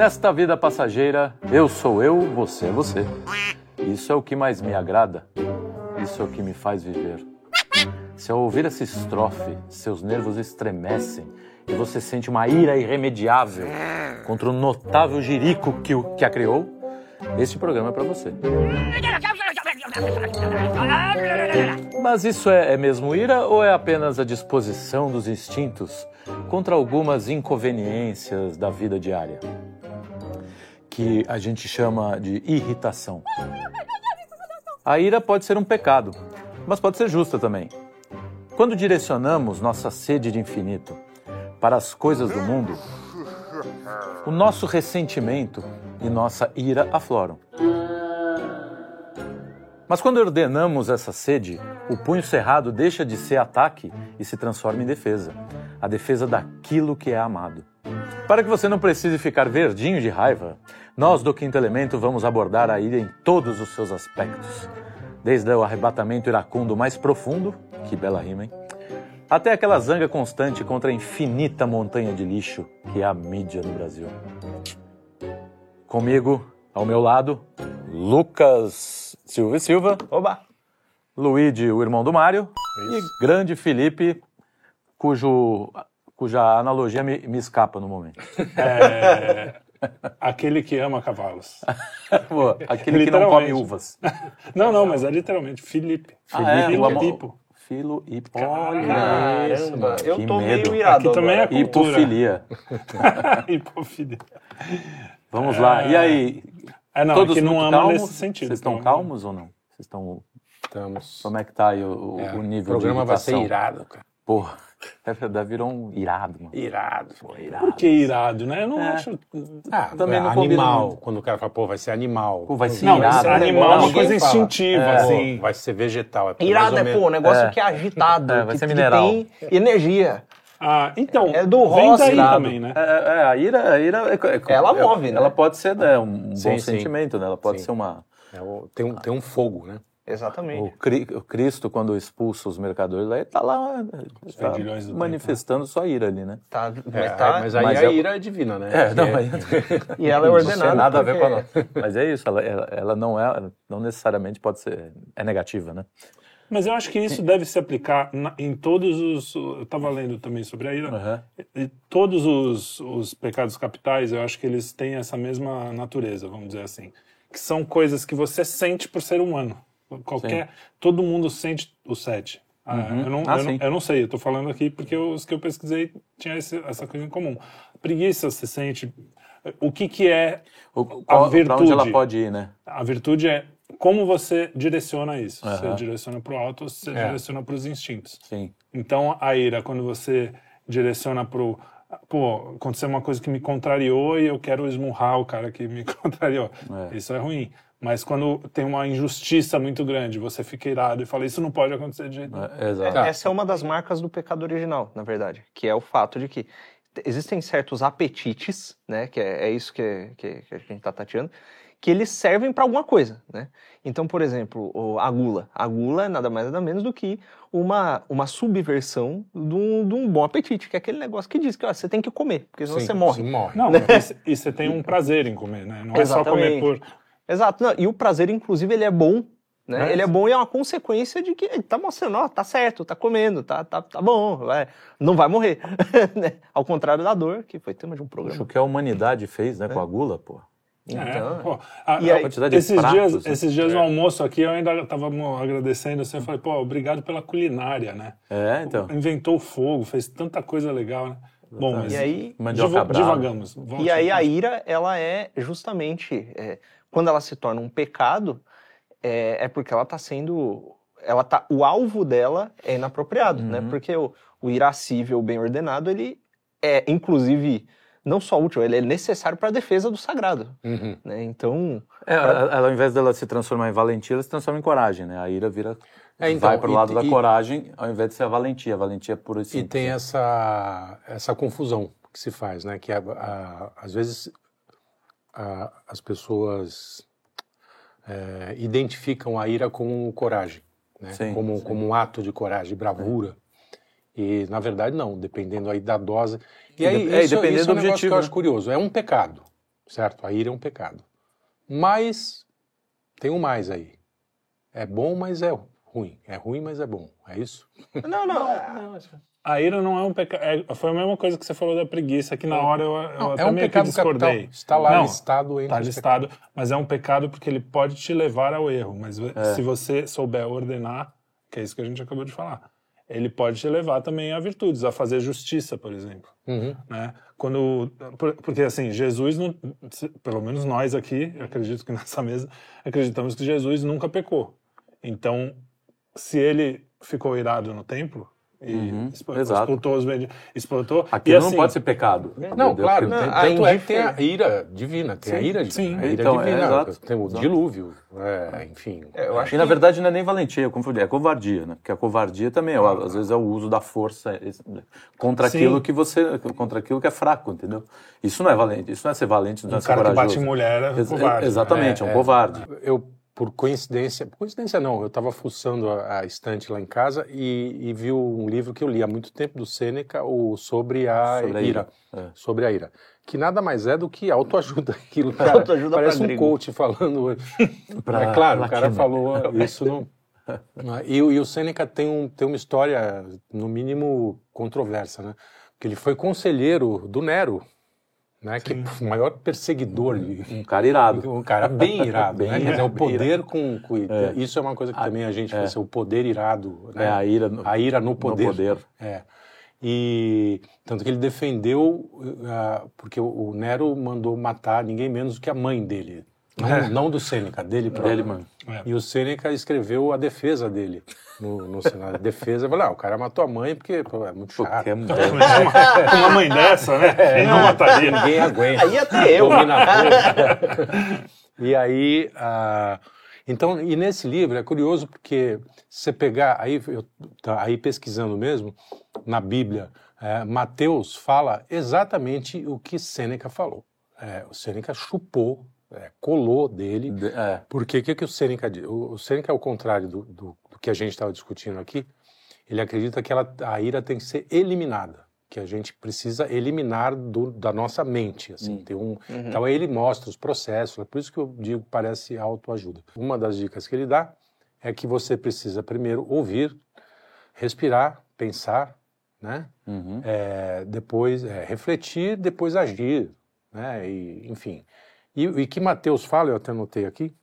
Nesta vida passageira, eu sou eu, você é você. Isso é o que mais me agrada. Isso é o que me faz viver. Se ao ouvir essa estrofe, seus nervos estremecem e você sente uma ira irremediável contra o notável jirico que, o- que a criou, este programa é para você. Mas isso é, é mesmo ira ou é apenas a disposição dos instintos contra algumas inconveniências da vida diária? Que a gente chama de irritação. A ira pode ser um pecado, mas pode ser justa também. Quando direcionamos nossa sede de infinito para as coisas do mundo, o nosso ressentimento e nossa ira afloram. Mas quando ordenamos essa sede, o punho cerrado deixa de ser ataque e se transforma em defesa a defesa daquilo que é amado. Para que você não precise ficar verdinho de raiva, nós do Quinto Elemento vamos abordar a ira em todos os seus aspectos. Desde o arrebatamento iracundo mais profundo, que bela rima, hein? Até aquela zanga constante contra a infinita montanha de lixo que é a mídia no Brasil. Comigo, ao meu lado, Lucas Silva e Silva. Oba! Luigi, o irmão do Mário. E grande Felipe, cujo, cuja analogia me, me escapa no momento. É, aquele que ama cavalos. Pô, Aquele que não come uvas. Não, não, mas é literalmente Felipe. Ah, é? Felipe O amo- Pipo. Filo e Caramba, isso, eu que tô medo. meio irado Aqui também é cultura. Hipofilia. Hipofilia. Vamos lá. E aí? É, não, todos é que não muito ama calmos? nesse sentido. Vocês estão então- calmos ou não? Vocês estão... Estamos. Como é que tá aí o, É, o nível o programa de vai ser irado, cara. Porra, é verdade, virou um irado, mano. Irado. Pô, irado. Por que irado, né? Eu não É. acho. Ah, Também é não animal. Quando o cara fala, pô, vai ser animal. Pô, vai ser Não, irado. mas né? animal é uma coisa instintiva, É. assim. Vai ser vegetal. É Irado é, pô, um negócio É. que é agitado, É, vai que, ser que mineral. tem energia. Ah, então. É do irado. também, né? É, é, a ira, a ira é- é- Ela é- move, né? Ela pode ser né, um Sim, bom sim. sentimento, né? Ela pode Sim. ser uma. É tem, um, tem um fogo, né? Exatamente. O, Cri- o Cristo, quando expulsa os mercadores, lá, ele tá lá tá manifestando sua ira ali, né? Tá, É, mas tá- mas aí mas a é- ira é divina, né? É, não, Porque- mas E ela é não ordenada. tem nada a ver com a porque- nossa. Mas é isso, ela, ela, ela não é, não necessariamente pode ser, é negativa, né? Mas eu acho que isso deve se aplicar na- em todos os. Eu estava lendo também sobre a ira. E todos os, os pecados capitais, eu acho que eles têm essa mesma natureza, vamos dizer assim. Que são coisas que você sente por ser humano. Qualquer. Todo mundo sente o sete. Ah, Uhum. eu, não, Ah, eu, não, sim. eu não sei, eu tô falando aqui porque os que eu pesquisei tinha esse- essa coisa em comum. Preguiça você sente. O que, que é O, a qual, onde virtude? ela pode ir, né? A virtude é como você direciona isso. Você Aham. direciona para o alto, você É. direciona para os instintos. Sim. Então, a ira, quando você direciona pro. Pô, aconteceu uma coisa que me contrariou e eu quero esmurrar o cara que me contrariou. É. Isso é ruim. Mas quando tem uma injustiça muito grande, você fica irado e fala: Isso não pode acontecer de jeito nenhum. É, exato. Tá. Essa é uma das marcas do pecado original, na verdade, que é o fato de que existem certos apetites, né, que é, é isso que, que, que a gente está tateando, que eles servem para alguma coisa, né? Então, por exemplo, o- a gula. A gula é nada mais nada menos do que uma, uma subversão de um, de um bom apetite, que é aquele negócio que diz que ó, você tem que comer, porque senão Sim, você morre. Você morre. Não, mas e você tem um prazer em comer, né? Não é só comer Exatamente. por. Exato. Não, e o prazer, inclusive, ele é bom. Né? É. Ele é bom e é uma consequência de que ele tá mostrando, ó, tá certo, tá comendo, tá, tá, tá bom, vai, não vai morrer. né? Ao contrário da dor, que foi tema de um programa. o que a humanidade fez, né, com a gula, pô. Então, É, pô, a- E a- quantidade de esses pratos, dias, né? esses dias no almoço aqui, eu ainda estava agradecendo assim, eu falei, pô, obrigado pela culinária, né? É, então. Inventou o fogo, fez tanta coisa legal, né? Bom, mas E aí, divagamos. E aí a ira, ela é justamente, é, quando ela se torna um pecado, é, é porque ela tá sendo, ela tá, o alvo dela é inapropriado, né? Uhum. Porque o, o irascível bem ordenado, ele é, inclusive, não só útil, ele é necessário para a defesa do sagrado, Uhum. né? Então, É, ela, ela, ao invés dela se transformar em valentia, ela se transforma em coragem, né? A ira vira. É, então, vai pro e- lado da e- coragem, ao invés de ser a valentia. A valentia é pura e E simples. tem essa, essa confusão que se faz, né? Que a- a- às vezes a- as pessoas é, identificam a ira como coragem, né? Sim, como, sim. como um ato de coragem, bravura. E na verdade não, dependendo aí da dose. E E aí de- é, e isso, dependendo isso é um do negócio objetivo, que eu né? acho curioso. É um pecado, certo? A ira é um pecado. Mas tem um mais aí. É bom, mas é ruim. É ruim, mas é bom. É isso? Não, não. A ira não é um pecado. foi a mesma coisa que você falou da preguiça, que na hora eu, eu Não, até é um meio pecado que discordei. capital. Está lá Não, listado entre Tá os listado, mas é um pecado porque ele pode te levar ao erro. Mas É. se você souber ordenar, que é isso que a gente acabou de falar, ele pode te levar também a virtudes, a fazer justiça, por exemplo. Uhum. Né? Quando, por- porque assim, Jesus, não, pelo menos nós aqui, acredito que nessa mesa, acreditamos que Jesus nunca pecou. Então, se ele ficou irado no templo e Uhum, exato. explotou os benditos, explotou, Aquilo e assim, não pode ser pecado. Não, claro. Não, tem- a tanto é que tem a ira divina. Tem a Sim, ira, sim. a ira Então, é, divina. exato, tem o exato. dilúvio. é, enfim. É, eu acho E na que- verdade não é nem valentia, eu confundi, é covardia, né? Porque a covardia também, ó, às vezes é o uso da força esse- contra Sim. aquilo que você, contra aquilo que é fraco, entendeu? Isso não é valente, isso não é ser valente, não é um ser cara que corajoso. bate mulher é Ex- covarde. Exatamente, é, um É, covarde. Eu, por coincidência, por coincidência não, eu estava fuçando a, a estante lá em casa e, e vi um livro que eu li há muito tempo do Sêneca, o Sobre a Sobre a Ira. ira, é. Sobre a ira. Que nada mais é do que autoajuda. Aquilo, cara, Autoajuda parece um gringo. coach falando. Pra é claro, o cara falou isso não. E, o- e o Sêneca tem, um, tem uma história, no mínimo, controversa, né? Porque ele foi conselheiro do Nero, né? Que é o maior perseguidor Um cara irado. um cara bem irado, Bem né? Quer dizer, irado, o poder com, com- Isso é uma coisa que A- também a gente é. pensa, o poder irado, né? É, a ira no- a ira no poder. No poder. É. E tanto que ele defendeu, ah, porque o, o Nero mandou matar ninguém menos do que a mãe dele. Não, É. não do Sêneca, dele próprio. Dele, mano. É. E o Sêneca escreveu a defesa dele no, no Senado. A defesa, falou, ah, o cara matou a mãe porque pô, é muito chato. Porque é- Com uma mãe dessa, né? É. Ele não mataria. Ninguém aguenta. Aí até eu. E aí, ah, então, e nesse livro é curioso porque se você pegar, aí, eu, tá, aí pesquisando mesmo, na Bíblia, é, Mateus fala exatamente o que Sêneca falou. É, o Sêneca chupou, é, colou dele, de- é. porque o que, que o Sêneca diz? O, o Sêneca, ao contrário do, do, do que a gente estava discutindo aqui, ele acredita que ela, a ira tem que ser eliminada, que a gente precisa eliminar do- da nossa mente. Assim, Hum. tem um, Uhum. Então ele mostra os processos, é por isso que eu digo que parece autoajuda. Uma das dicas que ele dá é que você precisa primeiro ouvir, respirar, pensar, né? Uhum. É, depois é, refletir, depois agir, né? E, enfim. E, e que Mateus fala, eu até anotei aqui,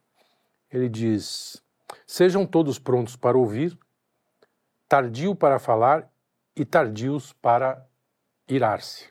ele diz: sejam todos prontos para ouvir, tardio para falar e tardios para irar-se.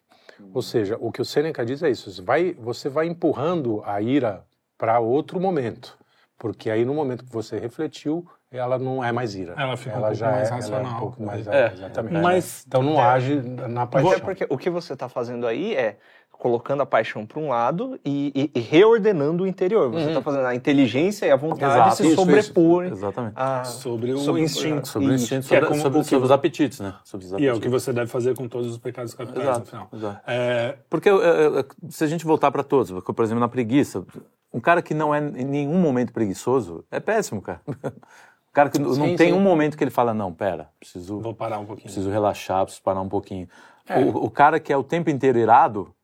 Ou seja, o que o Sêneca diz é isso: você vai, você vai empurrando a ira para outro momento, porque aí no momento que você refletiu, ela não é mais ira. Ela fica um pouco já mais é, ela é um racional. pouco mais É. exatamente. Mas Então não age na paixão. É porque o que você está fazendo aí é colocando a paixão para um lado e, e- e reordenando o interior. Você está fazendo a inteligência e a vontade Exato, se sobrepor Exatamente. a- sobre o Sobre- instinto. Sobre o instinto, é sobre, como sobre- o que- sobre os apetites, né? Sobre os E é o que apetites. você deve fazer com todos os pecados capitais, Exato, afinal. exato. É, Porque eh, eh, se a gente voltar para todos, por exemplo, na preguiça, um cara que não é em nenhum momento preguiçoso é péssimo, cara. O cara que não Sim, tem sim. um momento que ele fala, não, pera, preciso, vou parar um pouquinho. preciso relaxar, preciso parar um pouquinho. É. O, o cara que é o tempo inteiro irado,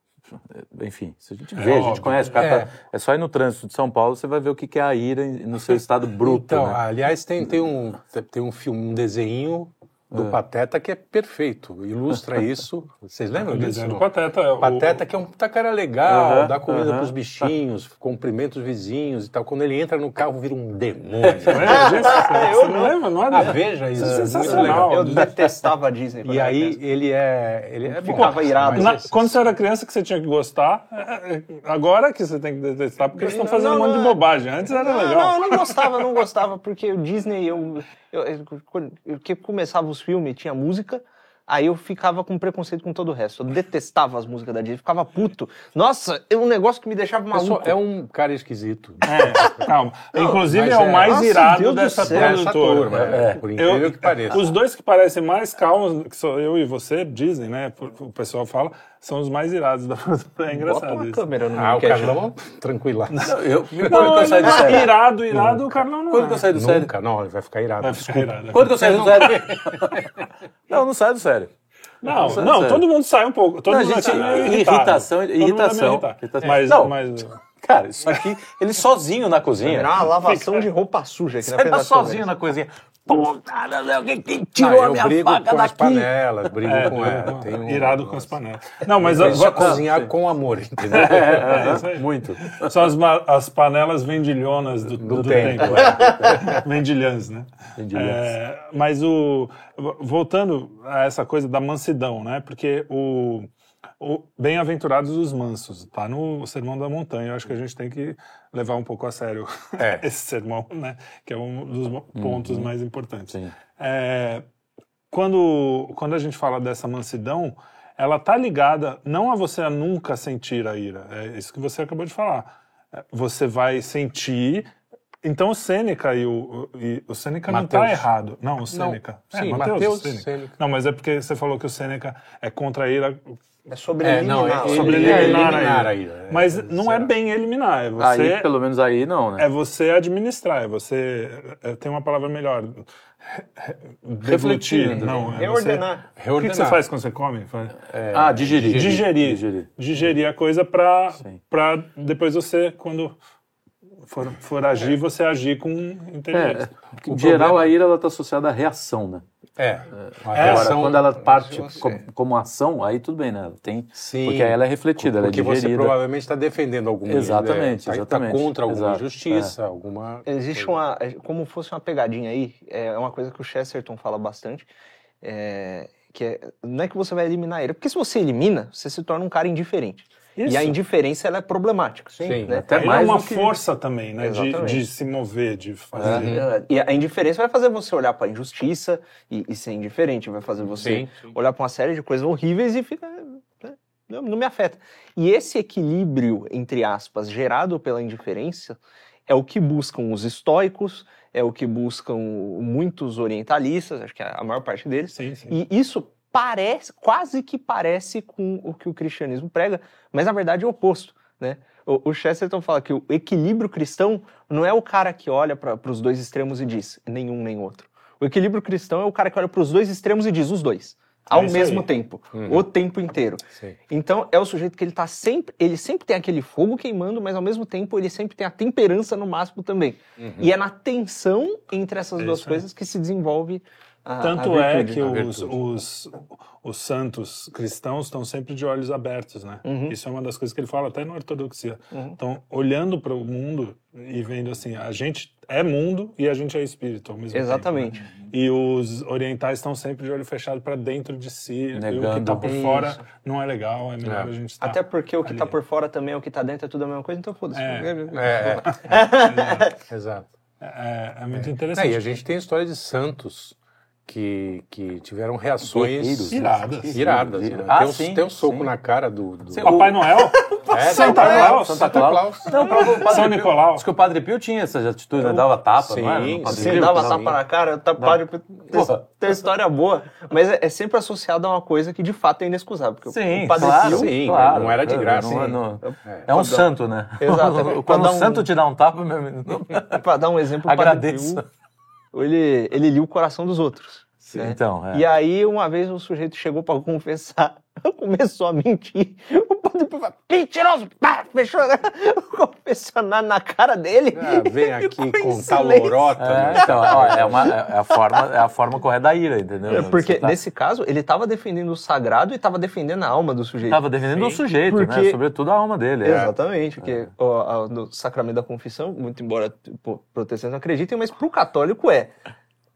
enfim, se a gente vê, a gente óbvio. conhece, cara É. tá- é só ir no trânsito de São Paulo, você vai ver o que que é a ira no seu estado bruto, Então, né? aliás, tem, tem, um, tem um filme, um desenho do Pateta que é perfeito, ilustra isso. Vocês lembram O disso? desenho do? Pateta. o- Pateta que é um puta cara legal, Aham, dá comida aham. pros bichinhos, cumprimenta os vizinhos e tal. Quando ele entra no carro, vira um demônio. Lembra disso? Você não lembra? Não é? ah, veja isso, é Sensacional. legal. Eu detestava a Disney. E aí ele é. Ele é bom, Ficava irado. mas Na- quando você era criança que você tinha que gostar, é- é- agora que você tem que detestar, porque eles estão fazendo Não, um monte não, de bobagem. Antes era Não, legal. Não, eu não gostava, não gostava, porque o Disney, eu, eu, eu- quando eu- que começava os filmes, tinha música, aí eu ficava com preconceito com todo o resto. Eu detestava as músicas da Disney, ficava puto. Nossa, é um negócio que me deixava maluco. Pessoal, é um cara esquisito. É, calma. Inclusive mas é o é- mais Nossa, irado Deus dessa produtora. turma, é, por incrível que pareça. Os dois que parecem mais calmos, que sou eu e você, dizem, né? O pessoal fala, são os mais irados da produtora. É Bota engraçado uma isso. câmera no Ah, o podcast. Carlão, tranquilo. Eu, quando que eu saí do ele- sério? irado, irado, o Carlão não Quando é. que eu saí do sério? Nunca, não, ele vai ficar irado. Vai ficar irado. Quando que eu saí do sério? não, não saio do sério. Não, não, sério. todo mundo sai um pouco. Todo Não, mundo gente, é irritado. irritação- Todo mundo é meio irritação, irritação. Mas, Não. mas Cara, isso aqui, ele sozinho na cozinha. Virar uma lavação de roupa suja aqui na Você frente tá sozinho na cozinha. Puta, alguém quem Ah, tirou a eu minha brigo faca com as daqui? panelas, brigo é, com ela. Tem um, irado com as panelas. Não, mas Eu eu- cozinhar com amor, entendeu? É, isso aí. muito. são as, as panelas vendilhonas do, do, Do tempo. tempo, é. Vendilhãs, né? Vendilhãs. É, mas o voltando a essa coisa da mansidão, né? Porque o bem-aventurados os mansos, tá no Sermão da Montanha. Eu acho que a gente tem que levar um pouco a sério É. esse sermão, né? Que é um dos mo- pontos mais importantes. É, quando, quando a gente fala dessa mansidão, ela tá ligada não a você nunca sentir a ira, é isso que você acabou de falar. É, Você vai sentir. Então o Sêneca e o, e, o Sêneca não tá Mateus. errado. Não, o Sêneca. Sim, Mateus, Mateus, Sêneca. Sêneca. Não, mas é porque você falou que o Sêneca é contra a ira. É sobre É, não, eliminar. é- Sobre é eliminar, eliminar a a ira. ira, é, Mas é, não é será? bem eliminar, é você, Aí, pelo menos aí, não, né? é você administrar, é você. é- tem uma palavra melhor. Refletindo. Não, é você- Reordenar. O que, que Reordenar. você faz quando você come? Faz- ah, digerir. Digerir. Digerir. Digerir a coisa pra depois você, quando for, for agir, você agir com inteligência. É, em geral, a ira ela está associada à reação, né? É. A É, Agora, reação- quando ela parte como, como ação, aí tudo bem, né? Tem, Sim. Porque aí ela é refletida, ela é Porque você digerida. provavelmente está defendendo alguma Exatamente, tá, exatamente. Tá contra alguma Exato, injustiça, alguma. Existe uma, é, como fosse uma pegadinha aí, é uma coisa que o Chesterton fala bastante, é, que é, não é que você vai eliminar ira, porque se você elimina, você se torna um cara indiferente. Isso. E a indiferença, ela é problemática. Sim, né? até Aí mais é uma que- força também, né? De, de se mover, de fazer. É, E a indiferença vai fazer você olhar para a injustiça e, e ser indiferente, vai fazer você Sim, sim. olhar para uma série de coisas horríveis e fica. né, Não, não me afeta. E esse equilíbrio, entre aspas, gerado pela indiferença, é o que buscam os estoicos, é o que buscam muitos orientalistas, acho que é a maior parte deles. Sim, sim. E isso parece, quase que parece com o que o cristianismo prega, mas na verdade é o oposto, né? O, o Chesterton fala que o equilíbrio cristão não é o cara que olha para os dois extremos e diz nenhum nem outro. O equilíbrio cristão é o cara que olha para os dois extremos e diz os dois, ao É mesmo aí. tempo, Uhum. o tempo inteiro. Sim. Então é o sujeito que ele tá sempre, ele sempre tem aquele fogo queimando, mas ao mesmo tempo ele sempre tem a temperança no máximo também. E é na tensão entre essas É duas isso aí. coisas que se desenvolve a, Tanto a é que os, os, os santos cristãos estão sempre de olhos abertos, né? Uhum. Isso é uma das coisas que ele fala até na ortodoxia. Uhum. Então, olhando para o mundo e vendo assim, a gente é mundo e a gente é espírito ao mesmo Exatamente. tempo. né? E os orientais estão sempre de olho fechado para dentro de si. E o que Negando. está por Isso. fora não é legal, é melhor É. a gente estar. Até porque o que ali. tá por fora também é o que tá dentro, é tudo a mesma coisa, então foda-se. É. É, é. Exato. É, é muito É, interessante. e a gente tem a história de santos que, que tiveram reações Guerreiros, Iradas. iradas. né? Ah, tem, um, sim, tem um soco sim. na cara do. do... Sim, Papai Noel? É, Santa é, Claus. Santa Claus. Não, o padre São Pio- Nicolau. Diz que o Padre Pio tinha essas atitudes, né? Dava tapa, Sim, não era? Padre Pio? dava tapa na cara, tá, ter, Porra. ter história boa, mas é, é sempre associado a uma coisa que de fato é inexcusável. Porque Sim, o Padre claro, Pio, sim, claro. não era de graça. Não, Sim. não- É. é um santo, né? Exato. Quando Pra dar um um- santo te dá um tapa, meu amigo, pra dar um exemplo, o Padre. Pio, ele, ele lia o coração dos outros. Sim, né? Então, é. E aí, uma vez o sujeito chegou pra confessar, começou a mentir. O padre falou, mentiroso! Pá, fechou o confessionário na cara dele. Ah, vem aqui contar silêncio. lorota. É, né? então, ó, é, uma, é, a forma, é a forma correta da ira, entendeu? É, Porque tá- nesse caso, ele estava defendendo o sagrado e estava defendendo a alma do sujeito. Tava defendendo o Sim. sujeito, né? Porque- Sobretudo a alma dele. é. Exatamente, porque ó, a- no sacramento da confissão, muito embora pô, protestantes não acreditem, mas para o católico é,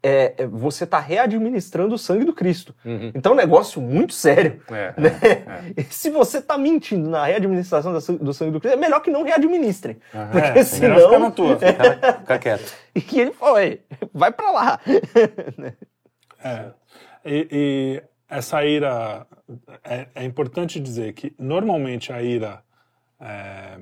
é, é, você está readministrando o sangue do Cristo. Uhum. Então é um negócio muito sério. É, Né? E Se você está mentindo na readministração do sangue do Cristo, é melhor que não readministrem. Aham. Porque É, melhor senão. ficar na tua. Fica, fica quieto. E que ele foi, vai para lá. É. E, e essa ira é, é importante dizer que normalmente a ira é,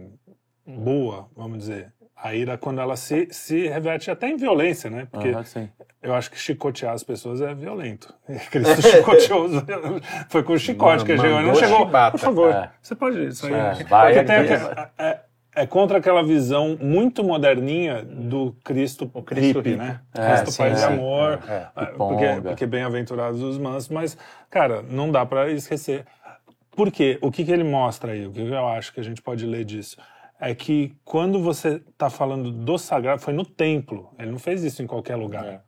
boa, vamos dizer, a ira quando ela se, se reverte até em violência, né? Porque sim. eu acho que chicotear as pessoas é violento. Cristo chicoteou, os- foi com o chicote que ele chegou. Não chegou. chibata. Por favor, É. você pode sair. É, Porque vai tem aqui. aquela- é, é contra aquela visão muito moderninha do Cristo, Cristo hippie, hippie. né? É, Cristo sim, Pai de amor, É, é. é, porque, porque bem-aventurados os mansos, mas, cara, não dá pra esquecer. Por quê? O que, que ele mostra aí? O que eu acho que a gente pode ler disso? É que quando você está falando do sagrado, foi no templo, ele não fez isso em qualquer lugar. É.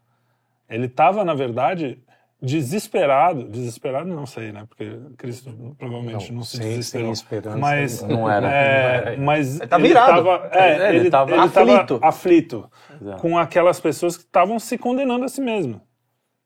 Ele estava, na verdade, desesperado. Desesperado, não sei, né? Porque Cristo provavelmente não, Não, se sem- desesperou. sem esperança, mas não era. é, mas Ele tá virado. tava- é, É, ele ele, tava ele aflito. aflito Exato. com aquelas pessoas que estavam se condenando a si mesmo.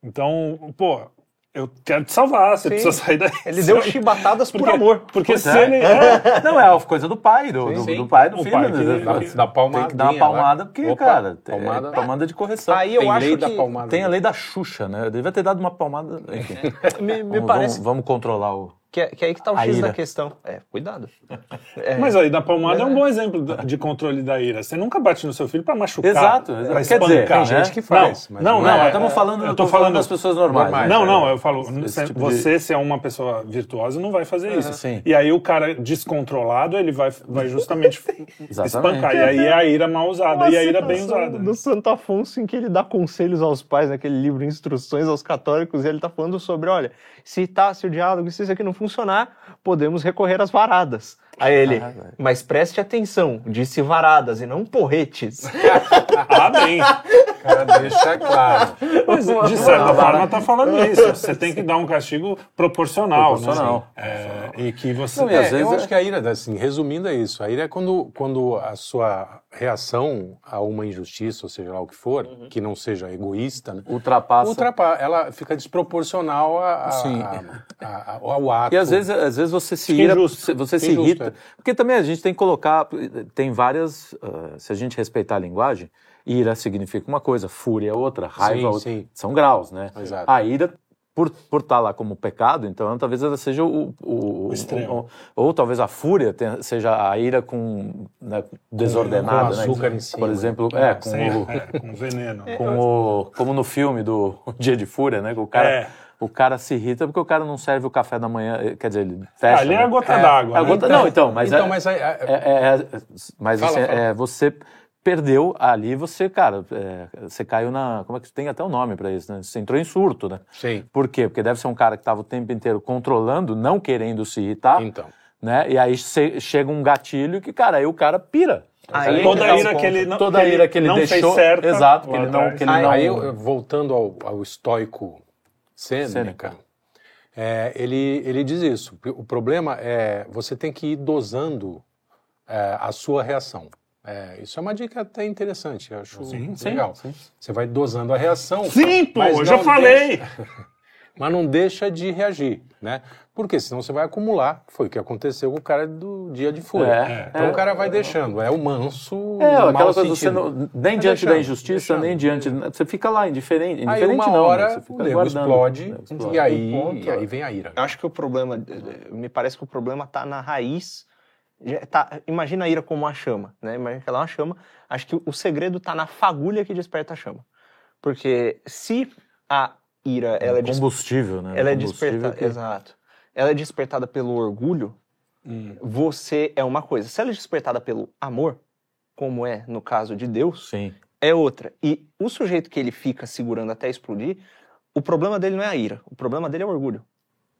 Então, pô, eu quero te salvar, você Sim. precisa sair daí. Ele deu chibatadas por Porque- amor. Porque Pois se é. ele é, Não, é a coisa do pai, do, do, sim. do pai do O filho. pai né? que- Dá- que dá palmadinha Tem que dar uma palmada, porque, Opa, cara, é palmada- palmada de correção. Aí eu Tem acho lei que da palmada. Tem a lei da Xuxa, né? Eu devia ter dado uma palmada. Enfim, me, me vamos, parece vamos, vamos controlar o. que, é, que é aí que tá o A X ira. da questão. É, cuidado. É. Mas aí, da palmada é um bom exemplo de controle da ira. Você nunca bate no seu filho pra machucar. Exato, pra. Quer dizer, espancar. tem gente que faz, Não, mas não, não não. Não, é- estamos falando, eu tô falando das pessoas normais. normais. né? Não, não, eu falo, Esse cê- tipo de- você, se é uma pessoa virtuosa, não vai fazer isso. sim. E aí o cara descontrolado, ele vai, vai justamente espancar. E aí é a ira mal usada, e a ira bem citação usada. Do Santo Afonso, em que ele dá conselhos aos pais, naquele livro Instruções aos Católicos, e ele tá falando sobre, olha, se tá, se o diálogo, se isso aqui não funcionar, podemos recorrer às varadas. Aí ele, Ah, mas preste atenção, disse varadas e não porretes. Ah, bem. Cara, deixa claro. Mas, de certa forma, tá falando isso. Você tem que dar um castigo proporcional. Proporcional. Né? É, e que você. Não, e às É, vezes eu é- acho que a ira, assim, resumindo é isso. A ira é quando, quando a sua reação a uma injustiça, ou seja lá o que for, Uhum. que não seja egoísta, né? Ultrapassa. Ultrapa, ela fica desproporcional a, a- Sim. a- a- ao ato. E às vezes, às vezes você se Fica ira, injusto. você- se Fica injusto, irrita. É. Porque também a gente tem que colocar. Tem várias. ah, se a gente respeitar a linguagem, ira significa uma coisa, fúria é outra, raiva Sim, é outra. sim. São graus, né? Exato. A ira, por por estar lá como pecado, então talvez ela seja o. o, O extremo. Ou, ou talvez a fúria tenha- seja a ira com. né, desordenada. com né? açúcar em cima. Por exemplo, é, com o é, com veneno. com o, como no filme do Dia de Fúria, né? que O cara, É. o cara se irrita porque o cara não serve o café da manhã, eh, quer dizer, ele fecha. Ah, ali é né? a gota É, d'água. É né? gota- não, então, mas então, é, mas aí- é, é- é- mas Fala, assim, fala. é, você perdeu ali, você, cara, é, você caiu na, como é que tem até um nome pra isso, né? Você entrou em surto, né? Sim. Por quê? Porque deve ser um cara que estava o tempo inteiro controlando, não querendo se irritar, Então. né? E aí che- chega um gatilho que, cara, aí o cara pira. Aí Toda a ira que ele não, toda que a ira que ele não deixou, fez certo. exato, que ele não, que ele Aí- não Aí, voltando ao, ao estoico Sêneca, Sêneca. é, ele, ele diz isso. O problema é você tem que ir dosando é, a sua reação. É, isso é uma dica até interessante, eu acho Sim, sim, legal. Você vai dosando a reação. Sim, pô, eu já não falei. Mas não deixa de reagir, né? Porque senão você vai acumular. Foi o que aconteceu com o cara do dia de fúria. É, então é. o cara vai deixando. É o manso. É, mau aquela coisa, você não, nem Vai diante da deixando, injustiça, deixando. nem diante. Você fica lá, indiferente. Aí indiferente uma não, hora né? Você o nego explode, né? Explode. e aí, Um ponto, e aí vem a ira. Eu acho que o problema, me parece que o problema tá na raiz. Tá, imagina a ira como uma chama, né? Imagina que ela é uma chama. Acho que o segredo tá na fagulha que desperta a chama. Porque se a ira ela é, combustível, né? ela é despertada, que- exato. Ela é despertada pelo orgulho, Hum. você é uma coisa. Se ela é despertada pelo amor, como é no caso de Deus, Sim. é outra. E o sujeito que ele fica segurando até explodir, o problema dele não é a ira, o problema dele é o orgulho.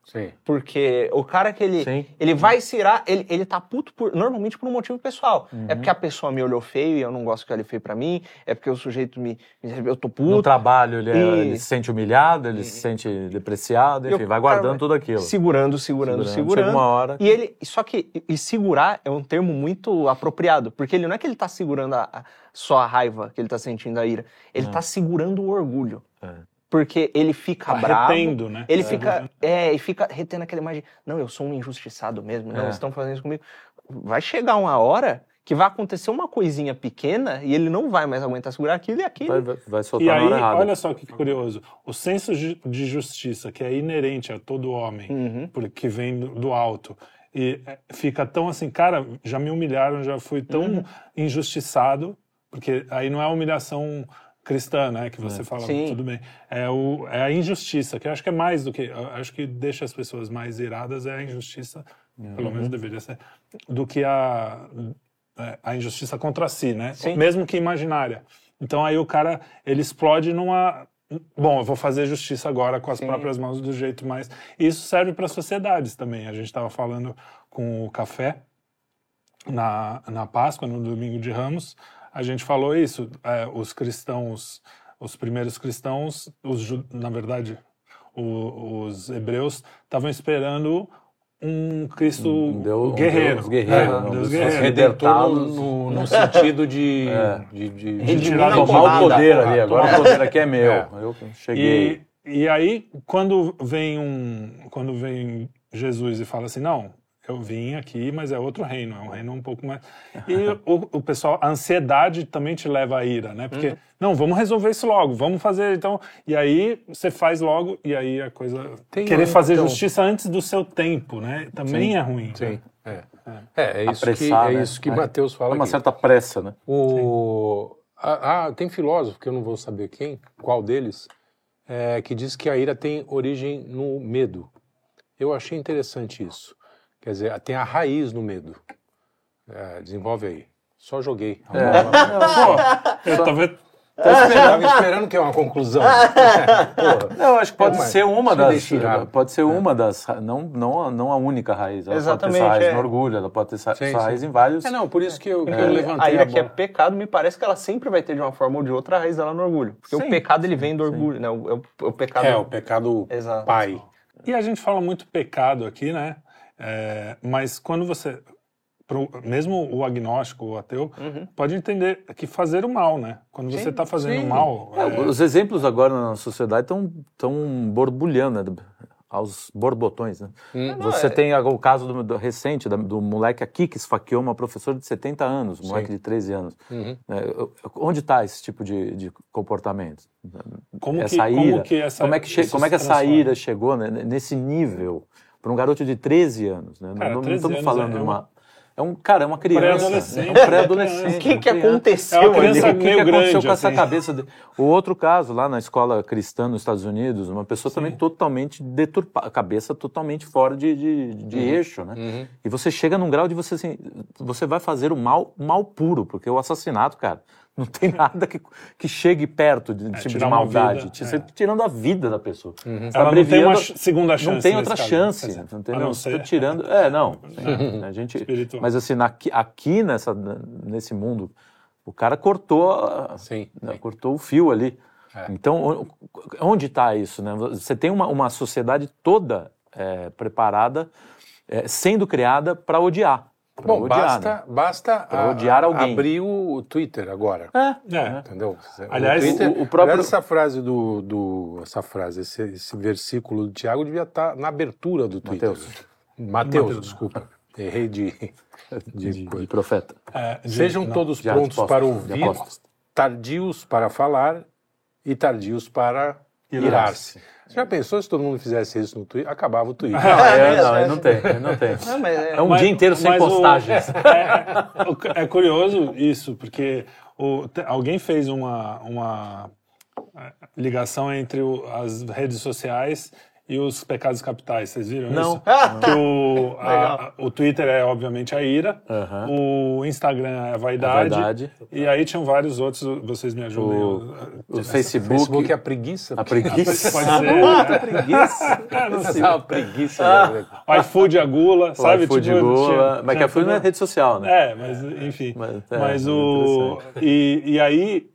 Sim. Porque o cara que ele, Sim. ele vai se irar, ele, ele tá puto por- normalmente por um motivo pessoal. Uhum. É porque a pessoa me olhou feio e eu não gosto que ele feio pra mim, é porque o sujeito me. me- Eu tô No puto. trabalho ele, é- E- ele se sente humilhado, ele se sente depreciado, E enfim, vai cara guardando vai tudo aquilo. Segurando, segurando, segurando. Chega uma hora. E ele. Só que. E e segurar é um termo muito apropriado. Porque ele não é que ele tá segurando a- a- só a raiva, que ele tá sentindo a ira. Ele Não. tá segurando o orgulho. É. Porque ele fica Tá bravo. retendo, né? Ele É. fica. É, e fica retendo aquela imagem. Não, eu sou um injustiçado mesmo. Não, É. eles estão fazendo isso comigo. Vai chegar uma hora que vai acontecer uma coisinha pequena e ele não vai mais aguentar segurar aquilo e aquilo. Vai, vai, vai soltar E aí, hora errada. olha só que curioso. O senso de justiça, que é inerente a todo homem, Uhum. porque vem do, alto, e é, fica tão assim, cara, já me humilharam, já fui tão Uhum. injustiçado, porque aí não é a humilhação cristã, né, que você fala, Sim. tudo bem. É, o, é a injustiça, que eu acho que é mais do que, acho que deixa as pessoas mais iradas é a injustiça, pelo Uhum. menos deveria ser, do que a é, a injustiça contra si, né? Sim. Mesmo que imaginária. Então aí o cara, ele explode numa... Bom, eu vou fazer justiça agora com as Sim. próprias mãos do jeito mais... E isso serve para sociedades também. A gente estava falando com o Café na, na Páscoa, no Domingo de Ramos, a gente falou isso. é, os cristãos, os primeiros cristãos, os, na verdade, o- os hebreus estavam esperando um Cristo Um Deus- um guerreiro. Deus guerreiro, É, um um Deus guerreiro. Redentor libertá-los. no, no sentido de, É. de, de, De Redimir tirar Tomar o poder ali, agora o poder aqui é meu. É. Eu cheguei. E, e aí, quando vem um, quando vem Jesus e fala assim, não, eu vim aqui, mas é outro reino, é um reino um pouco mais. E o, o pessoal, a ansiedade também te leva à ira, né? Porque não, vamos resolver isso logo, vamos fazer então. E aí você faz logo e aí a coisa Tem querer um, fazer então- justiça antes do seu tempo, né? Também Sim. é ruim. Sim, é. É, é isso Apressar, que, é né? isso que É. Mateus É fala uma aqui. certa pressa, né? O... Ah, ah, tem filósofo, que eu não vou saber quem, qual deles, é, que diz que a ira tem origem no medo. Eu achei interessante isso. Quer dizer, tem a raiz no medo. É, desenvolve aí. Só joguei. É. Eu tava, Estava esperando que é uma conclusão. Porra. Eu acho que pode É, ser uma se das. deixar. Pode ser uma das. Não, não, a- não a única raiz. Ela pode ter Exatamente, essa raiz é. no orgulho, ela pode ter essa, Sim, essa sim. raiz em vários. É, não, por isso que eu, que eu a levantei ira a que é pecado, me parece que ela sempre vai ter de uma forma ou de outra a raiz dela no orgulho. Porque Sim, o pecado ele vem do orgulho, né? O, o- o pecado. É, o pecado Exato. pai. E a gente fala muito pecado aqui, né? É, mas quando você. pro- mesmo o agnóstico, o ateu, Uhum. pode entender que fazer o mal, né? Quando você Sim, está fazendo sim. mal. É, é, Os exemplos agora na sociedade estão tão borbulhando, né? aos borbotões. Né? Hum. Você é- tem o caso do, do- recente da- do, moleque aqui que esfaqueou uma professora de 70 anos, um moleque de 13 anos. Uhum. É, onde está esse tipo de, de comportamento? como, que, essa ira, como que essa. como é que, como é que essa ira chegou né, nesse nível para um garoto de 13 anos? Né? Cara, não, não 13 estamos anos falando é de uma- uma. É um cara, é uma criança. Pré-adolescente. É um pré-adolescente. O que, que aconteceu É uma criança ali? O que, meio que aconteceu grande, com essa assim. cabeça? De... O outro caso, lá na escola cristã nos Estados Unidos, uma pessoa também totalmente deturpada, cabeça totalmente fora de, de, de eixo, né? Uhum. E você chega num grau de você assim, você vai fazer o mal, mal puro, porque o assassinato, cara, não tem nada que, que chegue perto de, tipo de maldade. vida, Você é. tá tirando a vida da pessoa. Você tá Ela não tem uma segunda chance. não tem outra caso, chance, dizer, entendeu? não tá tirando. É, não. sim, a gente, Espiritual. mas assim, aqui, aqui nessa, nesse mundo, o cara cortou, a- Sim. né, cortou o fio ali. É. Então, onde está isso? Né? Você tem uma, uma sociedade toda é, preparada, é, sendo criada para odiar. Pra Bom, odiar, basta, né? basta a- odiar alguém. abrir o Twitter agora. É. É. Entendeu? Aliás, Twitter, o- o próprio- aliás, essa frase do, do essa frase, esse, esse versículo do Tiago devia estar na abertura do Twitter. Mateus. Mateus, Mateus, desculpa. Errei de, de, De, de profeta. É, de- Sejam não. todos prontos apóstolos, para ouvir, tardios para falar e tardios para irar-se. Você já pensou se todo mundo fizesse isso no Twitter? Acabava o Twitter. Não, é, é, não, é. não tem, não tem. Não, mas é- É um Mas- dia inteiro sem postagens. é, o- é curioso isso, porque o- alguém fez uma, uma ligação entre o- as redes sociais e os pecados capitais. Vocês viram Não. isso? Que o, a- o Twitter é, obviamente, a ira, o Instagram é a vaidade, A vaidade. e aí tinham vários outros, vocês me ajudem. O- O Essa- Facebook, Facebook é a preguiça. a preguiça. Pode ser. né? preguiça. Ah, não sei. É preguiça. né? O iFood a gula, sabe? O iFood Tipo, Gula, tinha- mas que iFood não é rede social, né? É, mas enfim. Mas, é, mas o. interessante. E, e aí,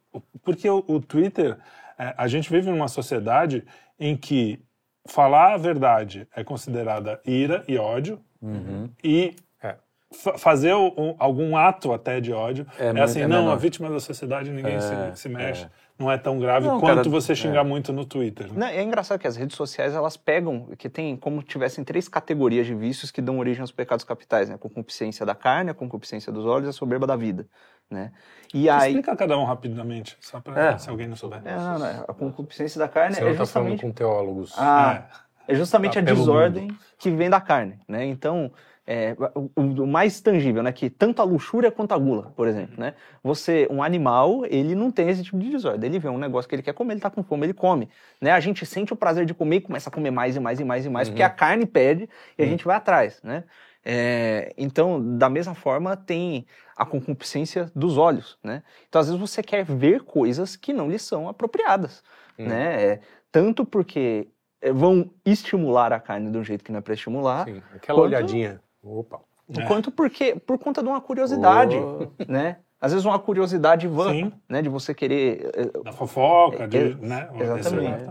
porque o, o Twitter, é, a gente vive numa sociedade em que falar a verdade é considerada ira e ódio, Uhum. e É. fa- fazer um- algum ato até de ódio É é, assim, é não, menor. a vítima da sociedade ninguém É, se, se mexe, é. Não é tão grave Não, quanto cara, você xingar é. muito no Twitter. né? Não, é engraçado que as redes sociais elas pegam, que tem como tivessem três categorias de vícios que dão origem aos pecados capitais, né? A concupiscência da carne, a concupiscência dos olhos e a soberba da vida, né? E aí... Explica cada um rapidamente, só para É. se alguém não souber. É, não, não, a concupiscência da carne Você é não está falando justamente... com teólogos. Ah, é justamente Tá a desordem que vem da carne, né? Então, é, o, o mais tangível, né? Que tanto a luxúria quanto a gula, por exemplo, né? Você, um animal, ele não tem esse tipo de desordem. Ele vê um negócio que ele quer comer, ele tá com fome, ele come, né? A gente sente o prazer de comer e começa a comer mais e mais e mais e mais, porque a carne pede e a gente vai atrás, né? É, então, da mesma forma, tem a concupiscência dos olhos, né? Então, às vezes você quer ver coisas que não lhe são apropriadas, Hum. né? É, tanto porque vão estimular a carne de um jeito que não é para estimular, Sim, aquela Quanto- olhadinha. Opa. É. quanto porque por conta de uma curiosidade, Oh. né? Às vezes uma curiosidade vã, Sim. né? De você querer eh, Da fofoca, de, É, né? exatamente.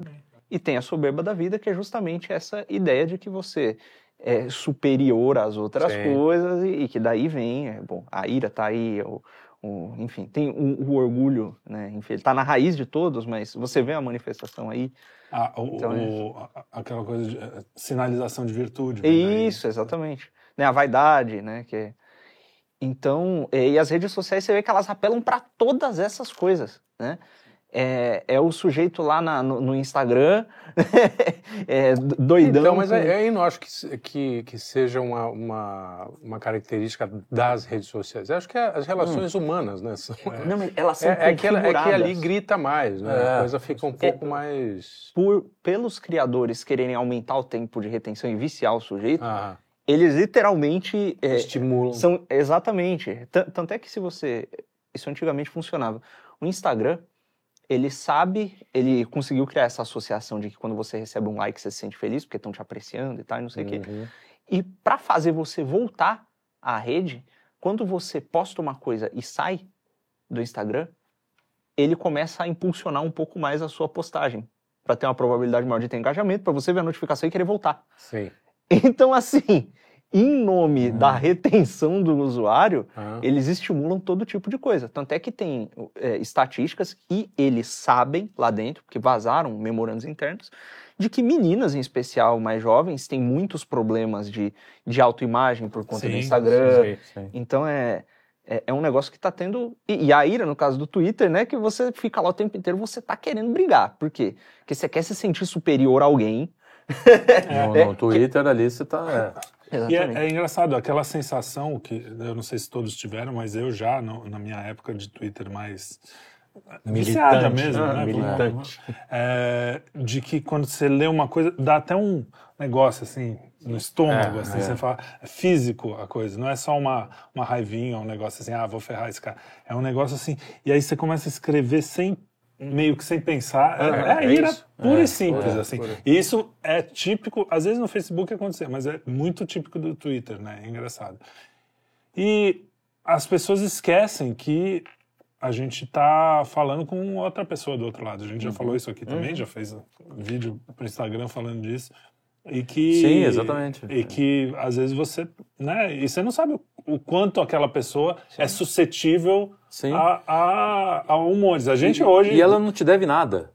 E tem a soberba da vida, que é justamente essa ideia de que você é superior às outras Sim. coisas e, e que daí vem, é, bom, a ira tá aí, o, o- enfim, tem o, o orgulho, né? Enfim, ele tá na raiz de todos, mas você vê a manifestação aí. Ah, o- Então, o- a- aquela coisa de eh, sinalização de virtude. É né? Isso, exatamente. Né? A vaidade, né? Que é- Então, é, e as redes sociais você vê que elas apelam para todas essas coisas, né? É, é o sujeito lá na- no, no Instagram, é, doidão. Então, mas aí não acho que, que, que seja uma, uma, uma característica das redes sociais. Eu acho que é as relações humanas, né? São, Não, mas elas são é, é, que, é que ali grita mais, né? É. A coisa fica um pouco mais. por, pelos criadores quererem aumentar o tempo de retenção e viciar o sujeito, Ah, eles literalmente é, estimulam. São, exatamente. Tan- Tanto é que se você. Isso antigamente funcionava. O Instagram, ele sabe, ele conseguiu criar essa associação de que quando você recebe um like você se sente feliz porque estão te apreciando e tal, e não sei o quê. Uhum. E para fazer você voltar à rede, quando você posta uma coisa e sai do Instagram, ele começa a impulsionar um pouco mais a sua postagem. Para ter uma probabilidade maior de ter engajamento, para você ver a notificação e querer voltar. Sim. Então, assim, em nome Hum. da retenção do usuário, Ah. eles estimulam todo tipo de coisa. Tanto é que tem é, estatísticas e eles sabem lá dentro, porque vazaram memorandos internos, de que meninas, em especial mais jovens, têm muitos problemas de, de autoimagem por conta do Sim, Instagram. Sim. Sim. Então é, é, é um negócio que tá tendo. E, e a ira, no caso do Twitter, né? Que você fica lá o tempo inteiro, você tá querendo brigar. Por quê? Porque você quer se sentir superior a alguém. No, É, no Twitter ali você tá. é. E é, é engraçado, aquela sensação que eu não sei se todos tiveram, mas eu já, no- na minha época de Twitter mais viciada mesmo, ah, né? militante. É, de que quando você lê uma coisa, dá até um negócio assim no estômago, É, assim, é. você fala, é físico a coisa, não é só uma, uma raivinha, um negócio assim, ah, vou ferrar esse cara. É um negócio assim, e aí você começa a escrever sem meio que sem pensar, é, é a é ira isso. pura É, e simples, assim. E isso é típico, às vezes no Facebook acontecer, mas é muito típico do Twitter, né? É engraçado. E as pessoas esquecem que a gente está falando com outra pessoa do outro lado. A gente já falou isso aqui também, já fez um vídeo para Instagram falando disso. E que, Sim, exatamente. E que às vezes você, né? E você não sabe o, quanto aquela pessoa é suscetível Sim. a, a, a humores. A gente hoje. E ela não te deve nada.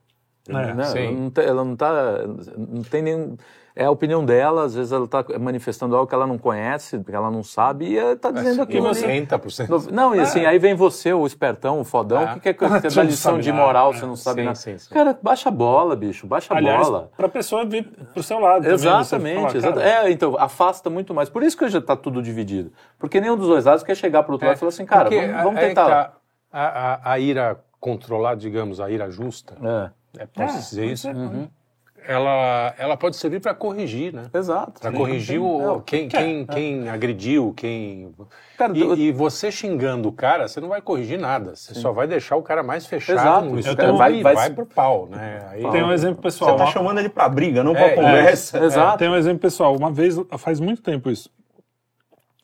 É, né? sim. Ela, não ela não tá. Não tem nenhum. É a opinião dela, às vezes ela está manifestando algo que ela não conhece, que ela não sabe, e está dizendo aquilo. ali. 80%. No- Não, e assim, aí vem você, o espertão, o fodão, Ah. que quer que você dá lição de moral, né? você não sabe Sim, nada. sim, sim. Cara, baixa a bola, bicho, baixa a bola. para a pessoa vir pro seu lado. também, você Exatamente, falar, cara, É, então, afasta muito mais. Por isso que já está tudo dividido. Porque nenhum dos dois lados quer chegar pro outro lado e falar assim, cara, vamos, vamos tentar. a, a, a ira controlada, digamos, a ira justa, É, é, posso É, dizer isso. Uhum. Ela, ela pode servir para corrigir, né? exato. Para Sim. corrigir É, o, o quem, que é. quem, quem agrediu, quem. Cara, e, eu- e você xingando o cara, você não vai corrigir nada. Você só vai deixar o cara mais fechado Exato. Eu escuro tenho- vai, vai- vai, pro pau, né? Aí, Tem um exemplo pessoal. Você tá chamando ele pra briga, não É, pra conversa. Exato. Tem um exemplo pessoal. Uma vez, faz muito tempo isso,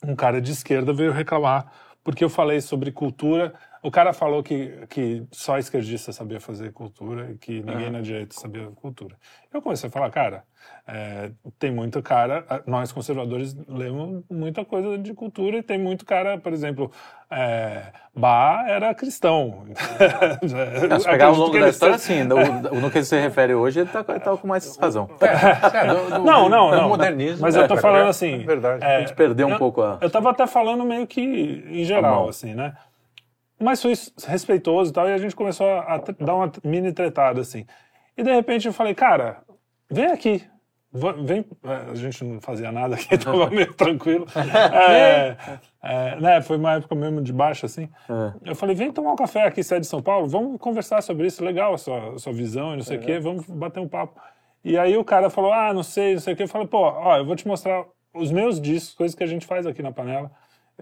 um cara de esquerda veio reclamar porque eu falei sobre cultura. O cara falou que, que só esquerdista sabia fazer cultura e que ninguém na direita sabia cultura. Eu comecei a falar, cara, é, tem muito cara, nós conservadores lemos muita coisa de cultura e tem muito cara, por exemplo, é, Bach era cristão. Se pegar ao longo da história, sim. No, no que ele se refere hoje, ele está tá com mais razão. É, do- do- Não, não, não. modernismo. Mas é, eu tô é, falando é assim. verdade. é, A gente perdeu um eu- pouco a. Eu tava até falando meio que em geral, assim, né? Mas foi respeitoso e tal, e a gente começou a, dar uma mini tretada, assim. E de repente eu falei, cara, vem aqui. Vem, é, a gente não fazia nada aqui, tava meio tranquilo. É, é, né, foi uma época mesmo de baixo, assim. É. Eu falei, vem tomar um café aqui, você é de São Paulo, vamos conversar sobre isso, legal a sua, a sua visão e não sei o quê, vamos bater um papo. E aí o cara falou, ah, não sei, não sei o quê. Eu falei, pô, ó, eu vou te mostrar os meus discos, coisas que a gente faz aqui na panela, é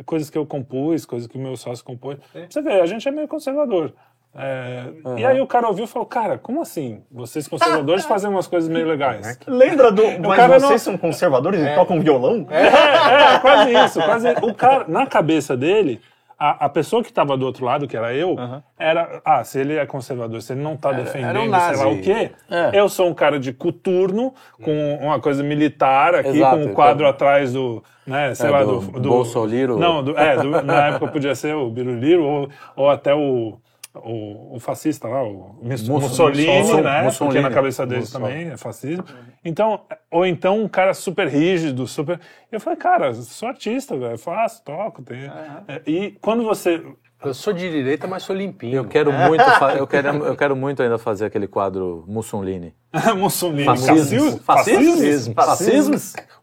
coisas que eu compus, coisas que o meu sócio compôs. Você vê, a gente é meio conservador. É, E aí o cara ouviu e falou, cara, como assim? Vocês conservadores fazem umas coisas meio legais. Lembra do. Mas cara vocês não- são conservadores e tocam violão? É, é, quase isso. Quase... O cara, na cabeça dele, a, a pessoa que estava do outro lado, que era eu, era. Ah, se ele é conservador, se ele não está defendendo, era um sei lá o quê, É. eu sou um cara de coturno, com uma coisa militar aqui, Exato, com um quadro então- atrás do. Né, sei É, lá, do do. do Bolsoliro. Não, do- é, do- na época podia ser o Biruliro ou, ou até o. O, o fascista lá, o Mus- Musso- Mussolini, Musso- né? Porque Mussolini. na cabeça deles Mussolini. também é fascismo. Então, ou então um cara super rígido, super. Eu falei, cara, sou artista, velho, faço, toco, tenho. É, E quando você. Eu sou de direita, mas sou limpinho. Eu quero muito, eu quero, eu quero muito ainda fazer aquele quadro Mussolini. Mussolini, Fascismo. fascismo, fascismo.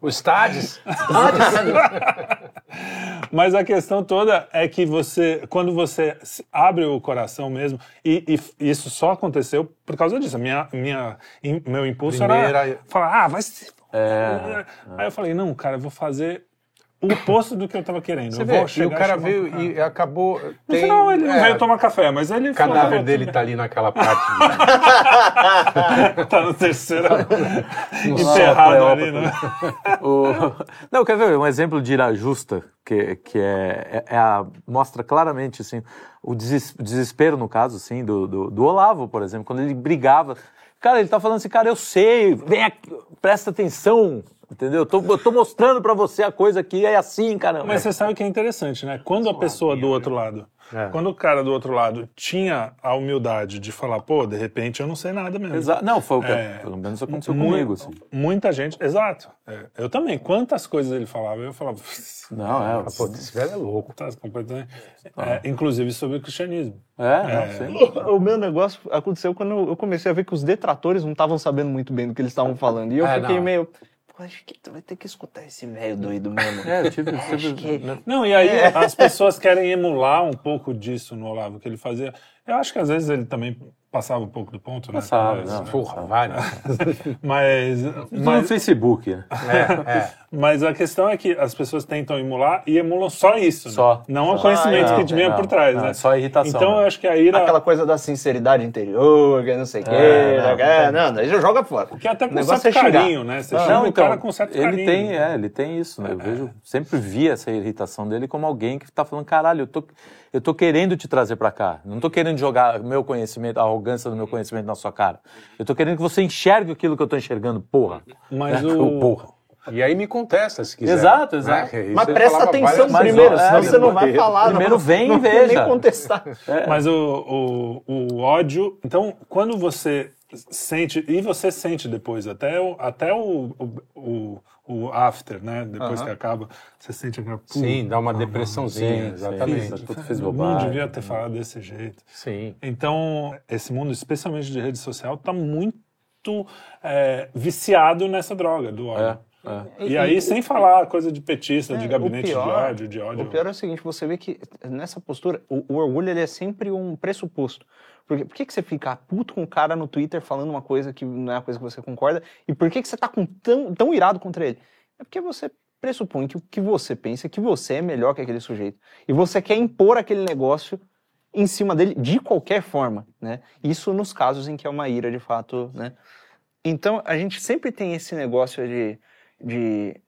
Os estádios. Mas a questão toda é que você, quando você abre o coração mesmo, e, e isso só aconteceu por causa disso. Minha, minha, meu impulso era Primeira- falar, ah, vai se. É, Aí eu falei, não, cara, eu vou fazer o oposto do que eu tava querendo. Você eu vê, vou e o cara veio e acabou. No tem- final ele não é, veio tomar café, mas ele O cadáver falou, dele tá ali naquela parte. tá no terceiro No enterrado sopra, ali, é, né? O- Não, quer ver um exemplo de ira justa, que, que é, é- é a, mostra claramente assim, o deses- desespero, no caso, assim, do, do, do Olavo, por exemplo, quando ele brigava. Cara, ele tá falando assim, cara, eu sei, vem aqui, presta atenção, entendeu? Eu tô, eu tô mostrando pra você a coisa aqui, é assim, caramba. Mas você sabe que é interessante, né? Quando a pessoa do outro lado, É. quando o cara do outro lado tinha a humildade de falar, pô, de repente eu não sei nada mesmo. Exa- Não, foi o que, É. pelo menos aconteceu comigo, assim. Muita gente, exato. É, eu também. Quantas coisas ele falava, eu falava, Não, é, Ah, pô, esse velho é louco. tá completamente. É, inclusive sobre o cristianismo. é, não, sim. O meu negócio aconteceu quando eu comecei a ver que os detratores não estavam sabendo muito bem do que eles estavam falando. E eu É, fiquei não. meio. Pô, acho que tu vai ter que escutar esse velho doido mesmo. É, eu tive, tive- Acho que- né? Não, e aí as pessoas querem emular um pouco disso no Olavo que ele fazia. Eu acho que às vezes ele também passava um pouco do ponto, né? Passava, Mas- não. Porra, vai, né? Mas, No mas, Facebook, né? É, é. mas a questão é que as pessoas tentam emular e emulam só isso, né? Só. Não o Só. conhecimento Ah, que não, tinha não, por trás, não, né? é só irritação, Então né? eu acho que a ira... Aquela coisa da sinceridade interior, que não sei o quê. É, não, é, não, daí já joga fora. Que até O com negócio certo é carinho, né? Você Não, chama o então, cara com certo ele carinho. tem, é, ele tem isso, né? Eu vejo, sempre vi essa irritação dele como alguém que tá falando, caralho, eu tô, eu tô querendo te trazer pra cá. Não tô querendo jogar meu conhecimento, a arrogância do meu conhecimento na sua cara. Eu tô querendo que você enxergue aquilo que eu tô enxergando, porra. Mas É, o... porra. E aí me contesta se quiser. Exato, exato. Né? Isso Mas presta atenção primeiro, senão é, você não vai falar. primeiro não, vem e não veja. nem contestar. Mas o, o, o ódio. Então, quando você sente. E você sente depois, até o, até o, o, o, o after, né? Depois que acaba, você sente aquela. Sim, dá uma depressãozinha, Sim, exatamente. sim. Puta, fiz Não bobagem. devia ter falado desse jeito. Sim. Então, esse mundo, especialmente de rede social, está muito é, viciado nessa droga do ódio. É, é. E aí, sem falar coisa de petista, de É, gabinete o pior- de ódio, de ódio. O pior é o seguinte, você vê que nessa postura, o, o orgulho ele é sempre um pressuposto. Porque, por que, que você fica puto com o cara no Twitter falando uma coisa que não é a coisa que você concorda? E por que, que você tá com tão, tão irado contra ele? É porque você pressupõe que o que você pensa é que você é melhor que aquele sujeito. E você quer impor aquele negócio em cima dele de qualquer forma, né? Isso nos casos em que é uma ira de fato, né? Então, a gente sempre tem esse negócio de, de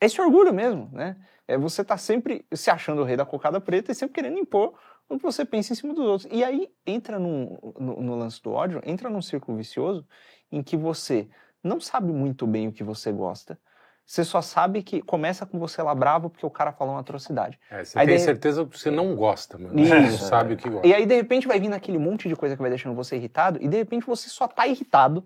esse orgulho mesmo, né? É você tá sempre se achando o rei da cocada preta e sempre querendo impor o que você pensa em cima dos outros. E aí entra num- no, no lance do ódio, entra num círculo vicioso em que você não sabe muito bem o que você gosta. Você só sabe que começa com você lá bravo porque o cara falou uma atrocidade. É, você Aí tem daí- certeza que você não gosta, mano. Isso. Você não sabe o que gosta. E aí, de repente, vai vindo aquele monte de coisa que vai deixando você irritado, e de repente você só tá irritado,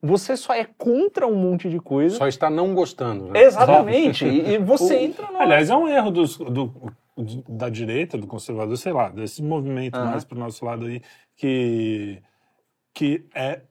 você só é contra um monte de coisa. Só está não gostando. Né? Exatamente. e, e você entra no. Aliás, é um erro dos- do, da direita, do conservador, sei lá, desse movimento Aham. mais pro nosso lado aí, que, que é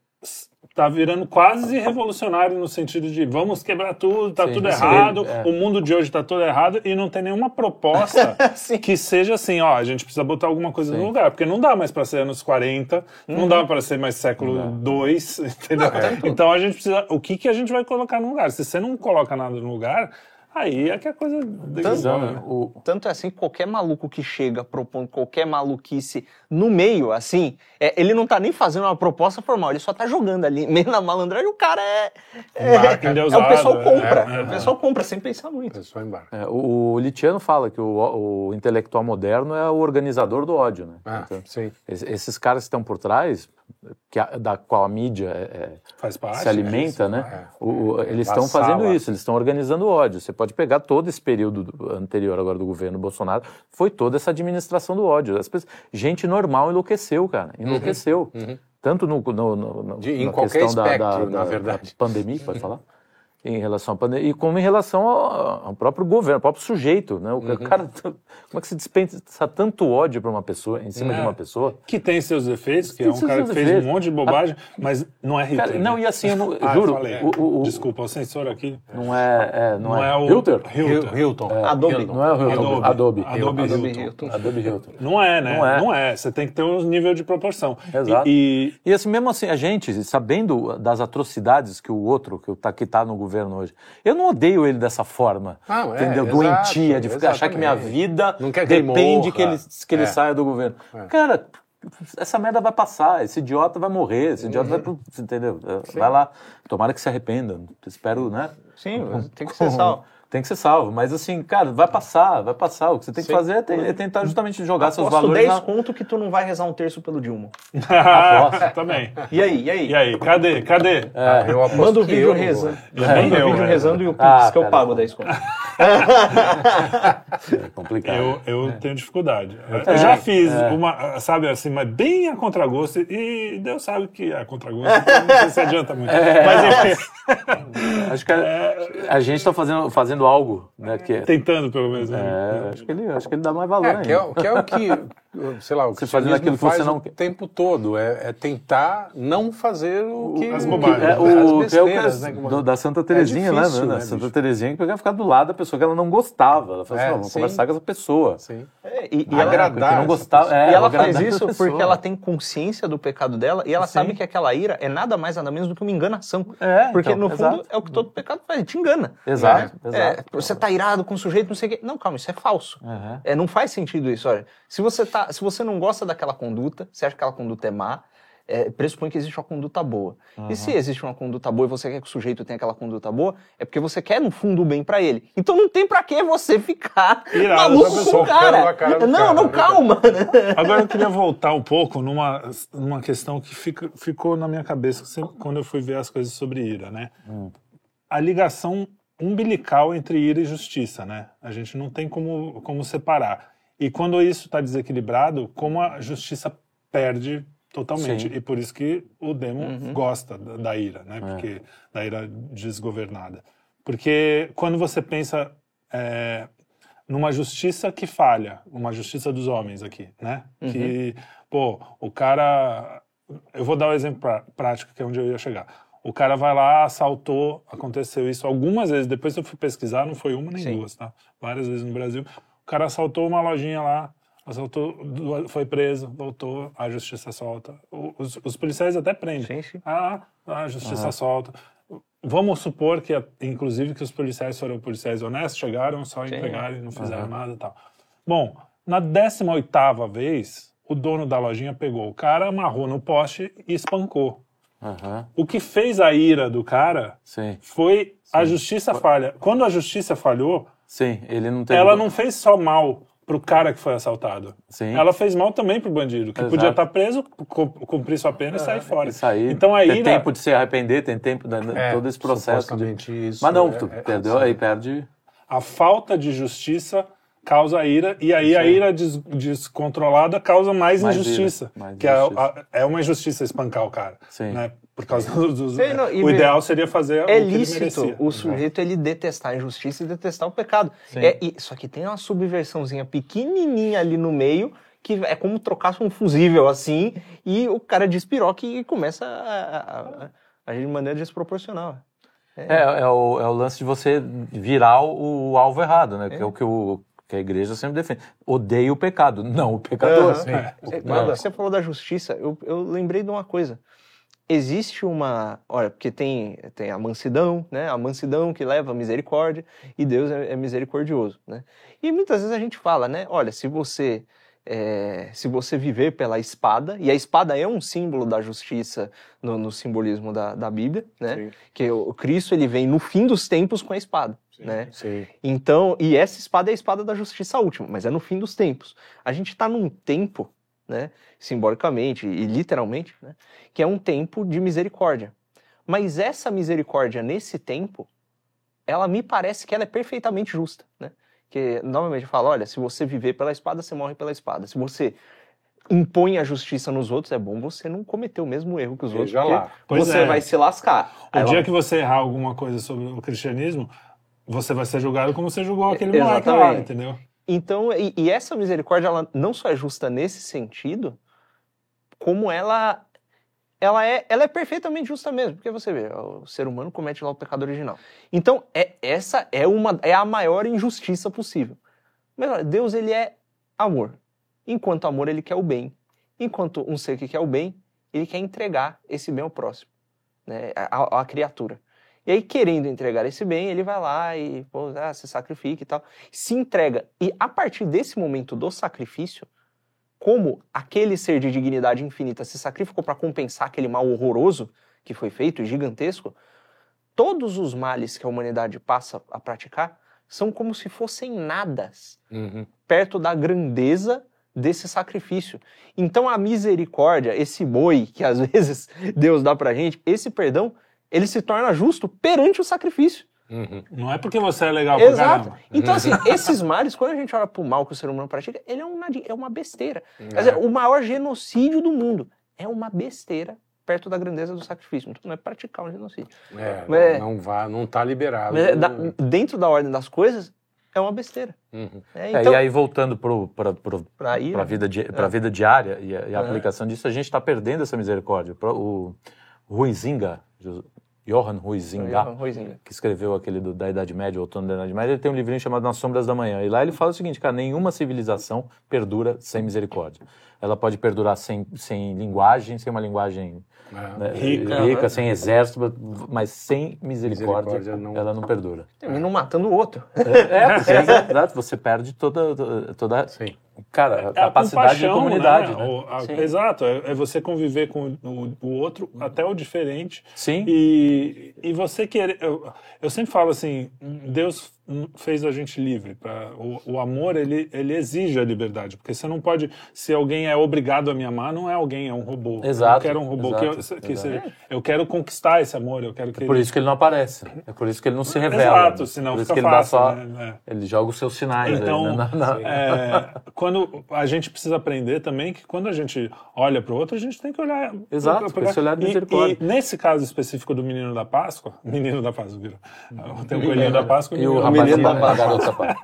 tá virando quase revolucionário no sentido de vamos quebrar tudo, tá Sim, tudo errado, é. o mundo de hoje tá todo errado e não tem nenhuma proposta que seja assim, ó, a gente precisa botar alguma coisa no Sim. lugar, porque não dá mais para ser anos 40, não dá para ser mais século 2, entendeu? Então a gente precisa, o que que a gente vai colocar no lugar? Se você não coloca nada no lugar, Aí é que a coisa Tanto, desenvolve. né? O, tanto é assim que qualquer maluco que chega propondo qualquer maluquice no meio, assim, é, ele não tá nem fazendo uma proposta formal, ele só tá jogando ali, meio na malandragem, o cara é. É, é o pessoal é, compra. é, é. O pessoal compra sem pensar muito. pessoa embarca. é, o, o Litiano fala que o, o intelectual moderno é o organizador do ódio, né? Ah, Então, sim. es- esses caras que estão por trás, a- da qual a mídia é- é- Faz parte. se alimenta, né? é. O- o- eles estão fazendo isso, eles estão organizando ódio. Você pode pegar todo esse período do- anterior agora do governo Bolsonaro, foi toda essa administração do ódio. As pessoas- gente normal enlouqueceu, cara, enlouqueceu. Tanto no, no, no- no- De- em na qualquer questão da, da, na da- verdade. da pandemia, pode falar? Em relação à pandemia, e como em relação ao, ao próprio governo, ao próprio sujeito, né? O Uhum. cara, como é que se dispensa tanto ódio para uma pessoa, em cima de É. uma pessoa? Que tem seus defeitos, que Tem é um cara que fez defeitos. um monte de bobagem, mas não é Hitler. Cara, não, e assim, eu não, Ah, juro, falei. o, o- o- Desculpa, o sensor aqui. não é, é, não, Não é, é o Hilter? Hilton. Hilton. Adobe. Não é o Hilton, Adobe. Adobe. Adobe Adobe Hilton. Hilton. Adobe Hilton. Não é, né? Não é. Não é. Você tem que ter um nível de proporção. Exato. E, E assim, mesmo assim, a gente, sabendo das atrocidades que o outro, que está que tá no governo hoje, eu não odeio ele dessa forma. Não, é, entendeu? exato, Doentia, de ficar, achar que minha vida Não quer que ele depende morra. que ele, que ele É. saia do governo. Cara, essa merda vai passar, esse idiota vai morrer, esse idiota vai pro. Entendeu? Vai lá. Tomara que se arrependa. Espero, né? Sim, tem que ser salvo. Tem que ser salvo, mas assim, cara, vai passar, vai passar. O que você tem que Sim. fazer é, te- é tentar justamente jogar seus Aposto valores 10 na... conto que tu não vai rezar um terço pelo Dilma. também. E aí, e aí? E aí, cadê? Cadê? Ah, eu aposto Manda o vídeo eu rezando. Nem Manda eu, o vídeo é. rezando e o Pix Ah, que eu pera. pago 10 conto. É complicado. Eu, eu tenho dificuldade. Eu já fiz uma, sabe assim, mas bem a contragosto, e Deus sabe que é a contragosto, então não sei se adianta muito. Mas enfim, Acho que a, a gente está fazendo, fazendo algo, né? Que é, tentando pelo menos. né? é, acho, que ele, acho que ele dá mais valor É, que é, que é o que, sei lá, o Você que fazendo aquilo que faz você não o tempo todo, é, é tentar não fazer o que... As o que- bobagens. É, as o, que é o besteiras, caso né, que- do- da Santa Terezinha, né? difícil, né? né, Santa bicho? Terezinha que pegava ficar do lado da pessoa que ela não gostava. Ela falou É, assim, "Não, vamos sim. conversar com essa pessoa. Sim. É, e, e Agradar não gostava. é, e ela faz isso porque ela tem consciência do pecado dela e ela Sim. sabe que aquela ira é nada mais nada menos do que uma enganação. É, porque então, no fundo exato. é o que todo pecado faz, te engana. Exato, É, exato. É, você tá irado com o sujeito, não sei o quê. Não, calma, isso é falso. Uhum. É, não faz sentido isso. Olha, se você, tá, se você não gosta daquela conduta, você acha que aquela conduta é má, é, pressupõe que existe uma conduta boa. E se existe uma conduta boa e você quer que o sujeito tenha aquela conduta boa, é porque você quer, no fundo, o bem pra ele. Então não tem pra que você ficar Irado, maluco com o cara. cara não, cara, não, né, calma. Agora eu queria voltar um pouco numa, numa questão que fica, ficou na minha cabeça quando eu fui ver as coisas sobre ira, né? A ligação umbilical entre ira e justiça, né? A gente não tem como, como separar. E quando isso está desequilibrado, como a justiça perde totalmente. Sim. E por isso que o demo gosta da, da ira, né? Porque da ira desgovernada. Porque quando você pensa é, numa justiça que falha, uma justiça dos homens aqui, né? Que, pô, o cara. Eu vou dar um exemplo prá- prático, que é onde eu ia chegar. O cara vai lá, assaltou, aconteceu isso algumas vezes. Depois eu fui pesquisar, não foi uma nem Sim. duas, tá? Várias vezes no Brasil. O cara assaltou uma lojinha lá, assaltou, foi preso, voltou, a justiça solta. Os, os policiais até prendem. Sim, sim. Ah, a justiça solta. Vamos supor que, inclusive, que os policiais foram policiais honestos, chegaram, só entregaram e não fizeram nada e tal. Bom, na 18ª vez, o dono da lojinha pegou o cara, amarrou no poste e espancou. Aham, O que fez a ira do cara Sim, foi a justiça falha. Quando a justiça falhou, sim, ele não teve... ela não fez só mal pro cara que foi assaltado. Sim. Ela fez mal também pro bandido, que Exato. podia estar preso, cu- cumprir sua pena e sair fora. Isso aí, Então a tem ira... tempo de se arrepender, tem tempo, né, É, todo esse processo. De... isso Mas não, é- tu é- perdeu, aí perde... a falta de justiça causa ira, e aí a ira des- descontrolada causa mais, Mais injustiça. ira, mais que é, injustiça. a- é uma injustiça espancar o cara. Sim. Né? Por causa dos. Sim, não, o ideal seria fazer o que É ele lícito merecia. o sujeito ele detestar a injustiça e detestar o pecado. Sim. É, e- só que tem uma subversãozinha pequenininha ali no meio que é como trocasse um fusível assim e o cara despiroca e começa a, a- a- agir de maneira desproporcional. É, é, o, é o lance de você virar o, o alvo errado, né? Que é o que, o que a igreja sempre defende. Odeia o pecado, não o pecador. É, Não. Você falou da justiça, eu, eu lembrei de uma coisa. existe uma. Olha, porque tem, tem a mansidão, né? A mansidão que leva a misericórdia e Deus é, é misericordioso, né? E muitas vezes a gente fala, né? Olha, se você. é, se você viver pela espada, e a espada é um símbolo da justiça no, no simbolismo da, da Bíblia, né? Sim. Que o Cristo ele vem no fim dos tempos com a espada, Sim. né? Sim. Então, e essa espada é a espada da justiça última, mas é no fim dos tempos. A gente está num tempo, né, simbolicamente e literalmente, né, que é um tempo de misericórdia. Mas essa misericórdia nesse tempo, ela me parece que ela é perfeitamente justa, né? Que novamente eu falo, olha, se você viver pela espada, você morre pela espada. Se você impõe a justiça nos outros, é bom você não cometer o mesmo erro que os outros, Veja porque lá. Você é. vai se lascar. O Aí dia que você errar alguma coisa sobre o cristianismo, você vai ser julgado como você julgou aquele moleque lá, Exatamente. entendeu? Então, e, e essa misericórdia, ela não só é justa nesse sentido, como ela ela é, ela é perfeitamente justa mesmo, porque você vê, o ser humano comete lá o pecado original. Então, é, essa é uma é a maior injustiça possível. Mas olha, Deus ele é amor. Enquanto amor ele quer o bem. Enquanto um ser que quer o bem, ele quer entregar esse bem ao próximo, né, à, à criatura. E aí, querendo entregar esse bem, ele vai lá e pô, ah, se sacrifica e tal. Se entrega. E a partir desse momento do sacrifício, como aquele ser de dignidade infinita se sacrificou para compensar aquele mal horroroso que foi feito, gigantesco, todos os males que a humanidade passa a praticar são como se fossem nadas Uhum. perto da grandeza desse sacrifício. Então a misericórdia, esse boi que às vezes Deus dá pra gente, esse perdão, ele se torna justo perante o sacrifício. Uhum. Não é porque você é legal pra Exato. caramba. Então, assim, esses males, quando a gente olha pro mal que o ser humano pratica, ele é uma, é uma besteira. Quer dizer, o maior genocídio do mundo é uma besteira perto da grandeza do sacrifício. Então, não é praticar um genocídio. É, É. Não, vá, não tá liberado. Mas é da- dentro da ordem das coisas, é uma besteira. Uhum. É, É, então, e aí, voltando para pra ir, a vida, di- pra vida diária e a, e a É. aplicação disso, a gente está perdendo essa misericórdia. Pro- O Ruizinga, Jo- Johann Ruizinga, Ruizinga. que escreveu aquele do- da Idade Média, o Outono da Idade Média, ele tem um livrinho chamado Nas Sombras da Manhã. E lá ele fala o seguinte, cara, nenhuma civilização perdura sem misericórdia. Ela pode perdurar sem, sem linguagem, sem uma linguagem É. né, Rica. rica, sem exército, mas sem misericórdia, Misericórdia não- ela não perdura. Termina um matando o outro. É, porque, exato, você perde toda, toda Sim. Cara, a É capacidade de compaixão, comunidade. né? né? O- a- exato, é, é você conviver com o, o outro, até o diferente. Sim. E, e você querer. Eu, eu sempre falo assim: Deus fez a gente livre. Pra, o, o amor, ele, ele exige a liberdade. Porque você não pode. Se alguém é obrigado a me amar, não é alguém, é um robô. Eu Exato, não quero um robô. que eu, exato, que exato. seja- eu quero conquistar esse amor. Eu quero que Por ele- isso que ele não aparece. É por isso que ele não se revela. Exato, né? senão por isso fica que ele fácil. dá só. né? É. Ele joga os seus sinais. Então, aí, né? Na- na- é, quando a gente precisa aprender também que quando a gente olha para o outro, a gente tem que olhar. Exato, pra- esse olhar de e- misericórdia. E, nesse caso específico do menino da Páscoa, menino da Páscoa, viu? tem o coelhinho da Páscoa E o rapazinho menino da sapato.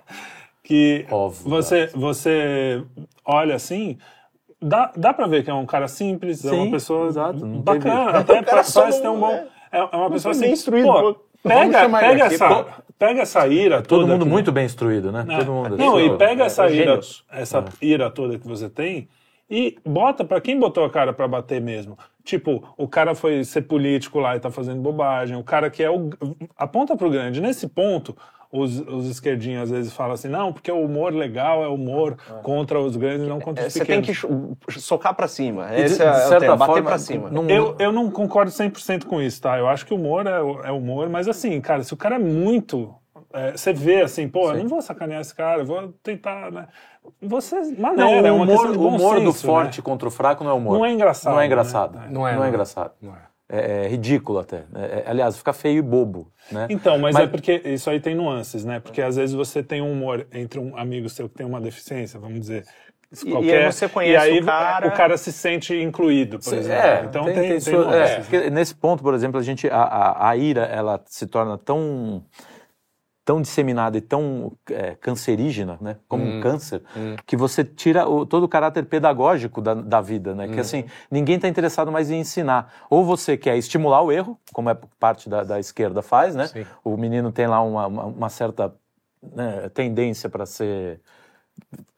que Ovo, você, você olha assim. Dá, dá pra ver que é um cara simples, é Sim, uma pessoa exato, não bacana, teve- até só parece ter um bom. é. É, é uma pessoa simples. instruído, Pô, pega, pega, aqui, essa, pô. pega essa ira Todo toda mundo que- muito bem instruído, né? é. Todo mundo. Não, assim, e pega essa é, ira, gênios. essa ira toda que você tem e bota pra quem botou a cara pra bater mesmo. Tipo, o cara foi ser político lá e tá fazendo bobagem, o cara que é o aponta pro grande. Nesse ponto, os, os esquerdinhos às vezes falam assim: "Não, porque o humor legal é humor contra os grandes, não contra É, os você tem pequenos". que cho- socar pra cima. E de- Esse de é, o certa tema, bater forma, pra cima. não- Eu, eu não concordo 100% com isso, tá? Eu acho que o humor é, é humor, mas assim, cara, se o cara é muito. é, você vê assim, pô, eu não vou sacanear esse cara, eu vou tentar, né? Você, Não, maneira, é o uma humor, questão de o bom humor do senso, forte né? contra o fraco não é humor. Não é engraçado, Não é né? engraçado. É. Não é, Não não é é. engraçado. Não é. É, é ridículo até. É- é- aliás, fica feio e bobo. Né? Então, mas, Mas- é porque isso aí tem nuances, né? Porque às vezes você tem um humor entre um amigo seu que tem uma deficiência, vamos dizer. E- e qualquer, aí você conhece e aí o cara- se sente incluído, por exemplo. É, então tem, tem, tem tem sua- nuances. é, porque nesse ponto, por exemplo, a gente a, a, a ira ela se torna tão tão disseminada e tão é, cancerígena, né, como um câncer, que você tira o- todo o caráter pedagógico da, da vida, né, que assim ninguém está interessado mais em ensinar. Ou você quer estimular o erro, como é parte da, da esquerda faz, né? Sim. O menino tem lá uma, uma, uma certa né, tendência para ser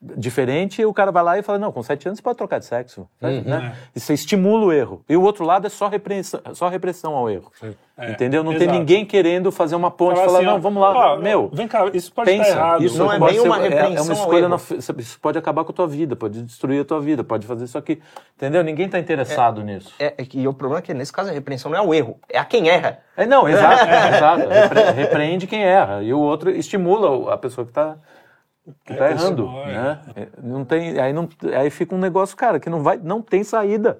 diferente, o cara vai lá e fala, não, com sete anos você pode trocar de sexo. Uhum. né? E você estimula o erro. E o outro lado é só repressão, só repressão ao erro. É, Entendeu? Não tem exato. ninguém querendo fazer uma ponte e Falar assim, ó, não, vamos lá, ó, meu. Vem cá, isso pode Pensa, estar errado. isso Não é pode bem ser- uma é- é, repreensão uma ao escolha, erro. na, isso pode acabar com a tua vida, pode destruir a tua vida, pode fazer isso aqui. Entendeu? Ninguém está interessado nisso. É, é que- e o problema é que nesse caso a repreensão não é o erro, é a quem erra. É, não, exato, exato. Repre- repreende quem erra. E o outro estimula a pessoa que está que tá É, errando. Né? É, Não tem, aí, não, aí fica um negócio, cara, que não, vai, não tem saída.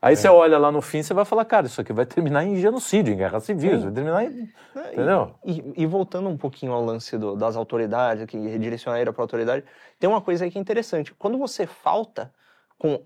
Aí você olha lá no fim, você vai falar, cara, isso aqui vai terminar em genocídio, em guerra civil, vai terminar em. Entendeu? E, e voltando um pouquinho ao lance do- das autoridades, que redirecionar para a autoridade, tem uma coisa aí que é interessante. Quando você falta com,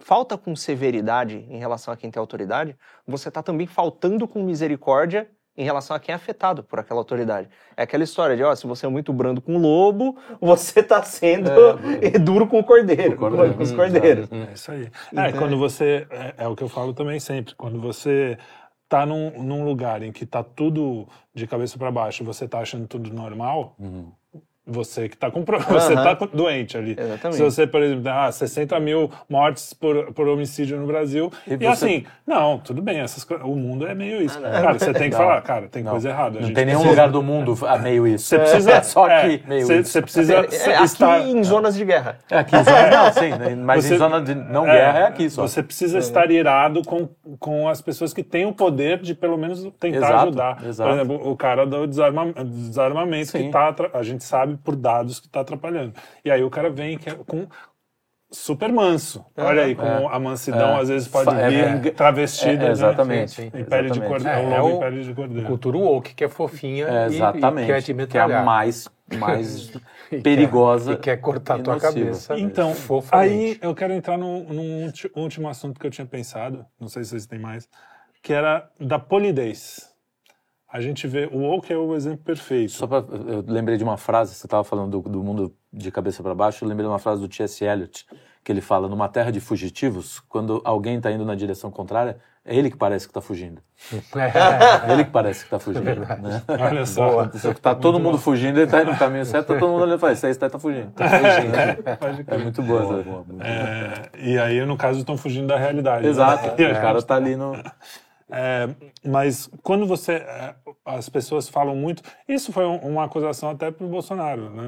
falta com severidade em relação a quem tem autoridade, você está também faltando com misericórdia em relação a quem é afetado por aquela autoridade. É aquela história de, ó, se você é muito brando com o lobo, você está sendo duro com o cordeiro, Com o cordeiro. com os cordeiros. É isso aí. É, quando você. É, é o que eu falo também sempre. Quando você tá num, num lugar em que tá tudo de cabeça para baixo e você tá achando tudo normal. Você que tá com pro- você Aham. tá com- doente ali. Exatamente. Se você, por exemplo, ah, 60 mil mortes por, por homicídio no Brasil. E E, você- assim, não, tudo bem, essas, o mundo é meio isso. Ah. Cara, você tem que Não. falar, cara, tem Não. coisa errada. Não gente tem nenhum precisa- lugar do mundo a meio isso. Você precisa. É só é, aqui, meio você, isso. você precisa É, aqui estar. em zonas de guerra. É aqui em zona, não, sim, né? mas Você- em zona de não É, guerra é aqui só. Você precisa estar irado com, com as pessoas que têm o poder de pelo menos tentar Exato, ajudar. exato. Por exemplo, o cara do desarma- desarmamento Sim. que tá, atra- a gente sabe por dados que está atrapalhando. E aí o cara vem é com super manso. Olha aí como a mansidão É. às vezes pode É, vir é. travestida É, né? exatamente, em pele de cordeiro. É, o é pele de cordeiro. Cultura woke, que é fofinha É, e- exatamente. e quer te que é a mais, mais E quer- perigosa. E quer cortar e tua nociva. cabeça. Então, fofamente. aí eu quero entrar num, num último assunto que eu tinha pensado, não sei se vocês têm mais, que era da polidez. A gente vê, o woke é o exemplo perfeito. Só pra, eu lembrei de uma frase, você estava falando do, do mundo de cabeça para baixo, eu lembrei de uma frase do T.S. Eliot, que ele fala, numa terra de fugitivos, quando alguém está indo na direção contrária, é ele que parece que está fugindo. É ele que parece que está fugindo. né? Olha só. Tá todo mundo fugindo, ele está indo no caminho certo, tá todo mundo olhando e fala, esse aí está fugindo. Tá fugindo. Pode É crer. muito boa essa. É, e aí, no caso, estão fugindo da realidade. né? Exato, E a o cara está ali no... É, mas quando você. As pessoas falam muito. Isso foi um- uma acusação até pro Bolsonaro, né?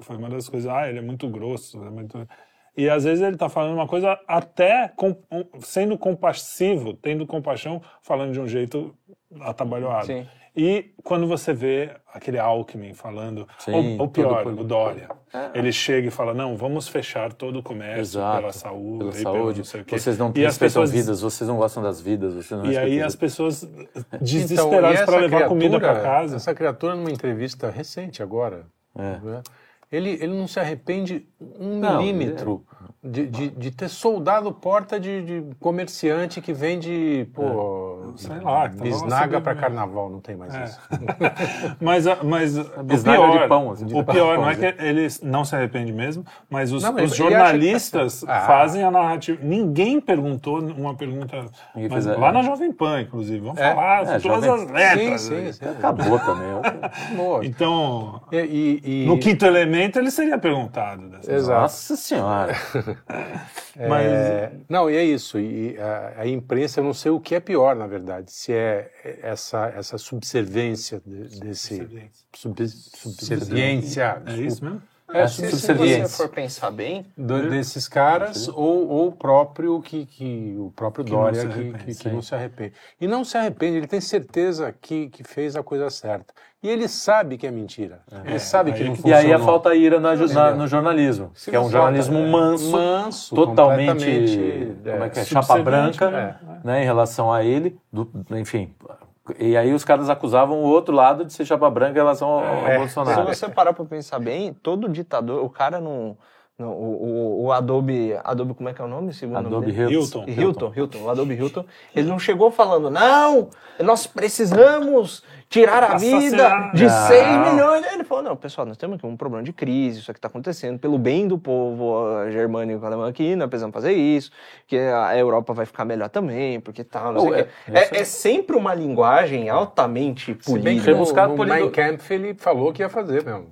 Foi uma das coisas. Ah, ele é muito grosso. é muito- E às vezes ele tá falando uma coisa até com- sendo compassivo, tendo compaixão, falando de um jeito atabalhoado. Sim. E quando você vê aquele Alckmin falando, Sim, ou, ou pior, o Dória, ele chega e fala: não, vamos fechar todo o comércio Exato. pela saúde, Pela e pelo saúde. não sei o quê. Vocês não E as respeitam pessoas vidas, vocês não gostam das vidas, vocês não e aí as pessoas Então, desesperadas e para levar comida para criatura- casa. Essa criatura, numa entrevista recente agora, É. né, ele, ele não se arrepende um Não, milímetro de, de, de ter soldado porta de, de comerciante que vende, pô, Sei lá, que tava bisnaga para carnaval, não tem mais É. isso. Mas, a- mas o bisnaga pior, de pão, assim, de o pão, pior não é pãozinho. que ele não se arrepende mesmo, mas os, Não, mas os que jornalistas certo. Ah. fazem a narrativa. Ninguém perguntou uma pergunta, mas lá na Jovem Pan, inclusive. Vamos É, falar é, todas Jovem- as letras. sim, sim, sim. Acabou também. Boa. Então, E, e- e- no quinto elemento ele seria perguntado. Dessa Exato. Nossa senhora. Mas É, não, e é isso. E a, a imprensa, eu não sei o que é pior, na verdade. Se é essa, essa subserviência de- desse. Sub, subserviência. é isso mesmo? É, Se, se você subserviência. for pensar bem, do- desses caras ou, ou o próprio que, que o próprio Que não Dória se que, que, que não se arrepende e não se arrepende ele tem certeza que, que fez a coisa certa e ele sabe que é mentira ele sabe que não que- E aí a funcionou. falta a ira na, na- no jornalismo, que é um jornalismo é, manso, manso totalmente, como é que é, é, chapa branca, né? né, em relação a ele, do- enfim. E aí os caras acusavam o outro lado de ser chapa branca em relação ao, ao É. se Bolsonaro. você parar pra pensar bem, todo ditador, o cara não. não- o, o, o Adobe. Adobe, como é que é o nome? Segundo nome Adobe dele? Hilton. Hilton. Hilton, Hilton, o Adobe Hilton, ele não chegou falando, não, nós precisamos tirar a vida de Não. 6 milhões. Aí ele falou, não, pessoal, nós temos aqui um problema de crise, isso aqui está acontecendo pelo bem do povo ah, germânico alemão aqui, nós precisamos fazer isso, que a Europa vai ficar melhor também, porque tal, não sei Oh, o é- quê. É, é sempre uma linguagem altamente Se bem no, no polido- Mein Kampf ele falou que ia fazer mesmo.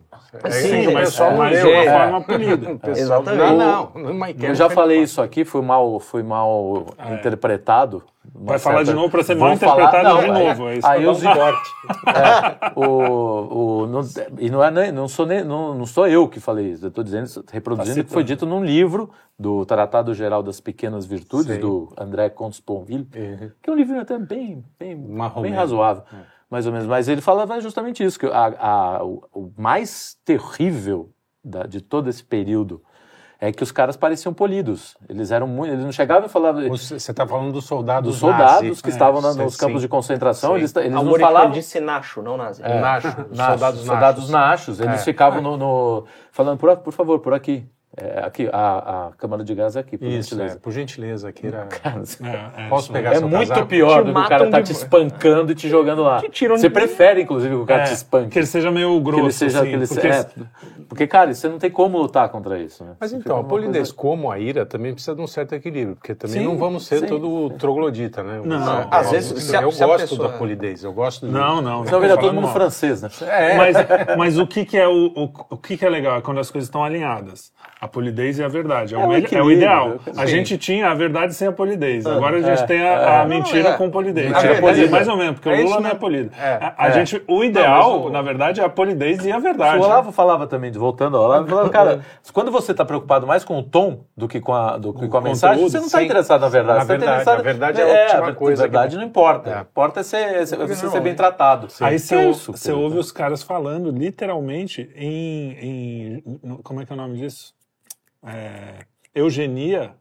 É, Sim, o mas- pessoal mas leu. de uma É. forma polida. O Exatamente. Não, não. Eu já falei isso aqui, fui mal, fui mal interpretado. Vai falar de novo pra ser mal falar- interpretado de aí- novo, é isso Aí eu os corte. É, o, o, não, e não, é, não, sou nem, não, não sou eu que falei isso, eu estou dizendo, reproduzindo o que foi dito num livro do Tratado Geral das Pequenas Virtudes, Sim. do André Comte-Sponville, Uhum. que é um livro até bem, bem, bem razoável, mais ou menos. Mas ele falava justamente isso, que a, a- o, o mais terrível da- de todo esse período é que os caras pareciam polidos. Eles eram muito, eles não chegavam e falavam Você está falando dos soldados dos soldados nazis. que estavam na- sim, nos campos sim. de concentração, Sim. eles, eles não falavam disse nacho, não nazi. É, Nacho, soldados soldados nachos. nachos. Eles É. ficavam no, no- falando, por, por favor, por aqui. É, aqui, a, a câmara de gás é aqui, por Isso, gentileza. é, por gentileza, aqui era... É, é, Posso pegar É seu muito casaco? pior Te do que o cara tá de- te espancando e te jogando lá. Te Você de- prefere, inclusive, que o cara É, te espanque. Que ele seja meio grosso, que ele seja, assim, que ele porque seja- é, porque, cara, você não tem como lutar contra isso. Né? Mas Você então, a polidez coisa- como a ira também precisa de um certo equilíbrio, porque também Sim, não vamos ser sim. todo troglodita, né? Não, Eu- às vezes, se eu se gosto pessoa- da polidez, eu gosto de... Não, não. Senão vira tô todo mundo francês, né? Mas, mas o que, que é o, o, o que, que é legal? É quando as coisas estão alinhadas. A polidez e a verdade. É, É o, o é o ideal. sim. A gente tinha a verdade sem a polidez. Agora a gente é, tem a, a é. mentira Não, é. com polidez. Mentira É, polida. mais ou menos, porque É o Lula não é polido. É, a, a é. gente, o ideal, Não, o- na verdade, é a polidez e a verdade. O Olavo falava também, de- voltando ao Olavo, falava, cara, quando você está preocupado mais com o tom do que com a, do que com a mensagem, conteúdo, você não está interessado na verdade. Na você tá verdade, interessado- a verdade é a última a coisa que- verdade não importa. É. Importa é ser, ser- você ser bem é. tratado. Aí você, é ouve os caras falando literalmente em, Como é que é o nome disso? É, eugenia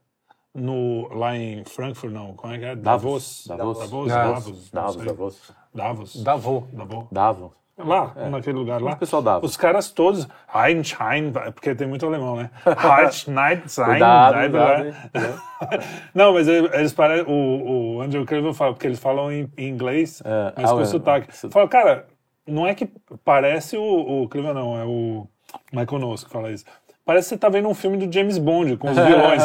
no, lá em Frankfurt, não. Como é que é? Davos. Davos. Davos. Davos. Davos. Davos. Davos. Davos. Davos. Davos. Davos. Lá, naquele lugar lá. O pessoal dava. Os caras todos. Einstein, porque tem muito alemão, né? Einstein, Cuidado, cuidado, né? hein? Não, mas eles parecem. O, o Andrew Craven fala, porque eles falam em, em inglês, É, mas ah, com é, sotaque. é. Fala, cara, não é que parece o, o Craven, não, é o Michael Knowles que fala isso. Parece que você tá vendo um filme do James Bond com os vilões.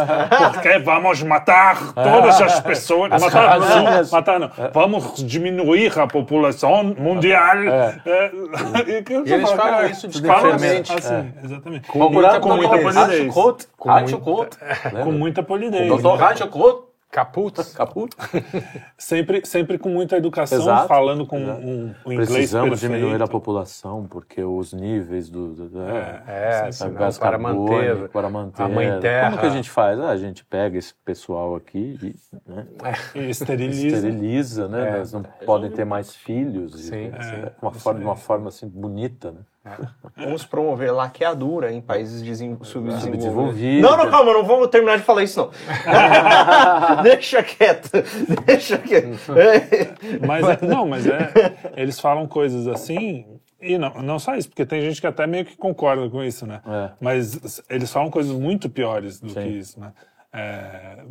Porque vamos matar todas as pessoas. Matar não, matar não. Vamos diminuir a população mundial. É, e que E eles fala, falam cara, isso falam diferente. Assim, exatamente. Procurando com muita polidez. Com muito- Reinhold. Com muita polidez. Doutor Reinhold Caput. Caput. Sempre, sempre com muita educação, Exato, falando com exato. um, um inglês Precisamos perfeito. diminuir a população, porque os níveis do. do- é, É, sabe, senão, gás para carbônico, manter para manter. a mãe terra. Como que a gente faz? Ah, a gente pega esse pessoal aqui e né, E esteriliza. esteriliza, né? É. Eles não podem ter mais filhos. e- Sim. é, uma forma, de uma forma assim bonita, né? Vamos promover laqueadura em países. Subdesenvolvidos. Não, não, calma, não vamos terminar de falar isso, não. deixa quieto, deixa quieto. Mas é- não, mas é. Eles falam coisas assim. E não, não só isso, porque tem gente que até meio que concorda com isso, né? É. Mas eles falam coisas muito piores do Sim. que isso, né? É,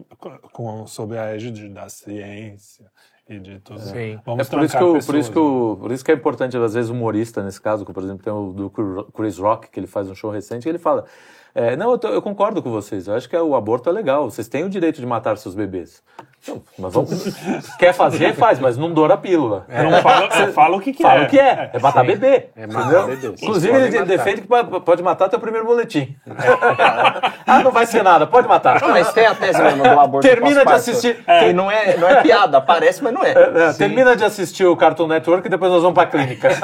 com, sob a égide da ciência e de tudo. Sim. Vamos É por isso, que, por, pessoas, isso que o- por isso que é importante, às vezes, humorista nesse caso, que, por exemplo, tem o do Chris Rock, que ele faz um show recente, que ele fala: é, Não, eu, tô- eu concordo com vocês, eu acho que o aborto é legal, vocês têm o direito de matar seus bebês. Nós vamos, quer fazer, faz, mas não doura a pílula. né? Não fala, é, fala o que, que Fala é. o que é, é matar bebê. É matar bebê. Inclusive, ele matar. defende que pode- matar até o primeiro boletim. ah, não vai ser nada, pode matar. Não, mas tem a tese mesmo do aborto Termina de assistir. Que não é, não é piada, parece, mas não é. É, termina de assistir o Cartoon Network e depois nós vamos pra clínica.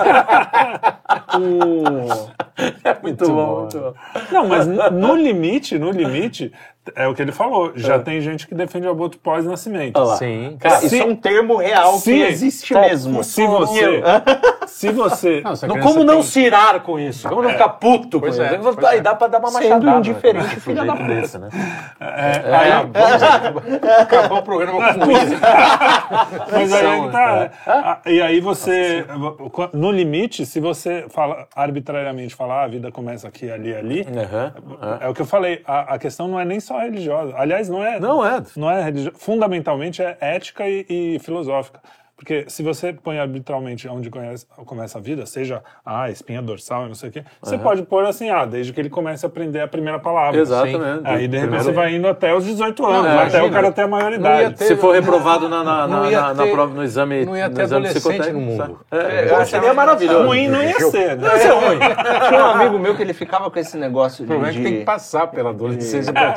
é muito, bom, bom. muito bom. Não, mas no limite, no limite, é o que ele falou. Já tem gente que defende o aborto pós-nascimento. Sim. Cara, Isso Se- é um termo real se- que existe mesmo. Se você. se você. Não, Não, como não tem- se irar com isso? Como não ficar puto com Pois isso? é, Aí pois é. dá pra dar uma Sendo machadada. indiferente, né, com um filha da puta. desse, né? é, aí- Acabou o programa com isso. Mas aí é que tá. Ah, E aí você, no limite, se você fala arbitrariamente falar "Ah, a vida começa aqui, ali, ali, é o que eu falei. A, a questão não é nem só religiosa. Aliás, não é. Não é. Não é religiosa. Fundamentalmente é ética e, e filosófica. Porque se você põe arbitralmente onde conhece- começa a vida, seja a espinha dorsal e não sei o quê, você pode pôr assim, ah, desde que ele comece a aprender a primeira palavra. Exatamente. Aí, de repente, Primeiro- você vai indo até os 18 anos, Não, até imagina. o cara ter a maioridade. ter- Se for reprovado na, na, na, na, na ter- prova, no exame não ia no ter exame adolescente psicotécnico, no mundo. É, eu seria que- maravilhoso. Ruim não ia ser, né? Não ia ser ruim. Tinha um amigo meu que ele ficava com esse negócio O de, problema é que tem que passar pela adolescência pra...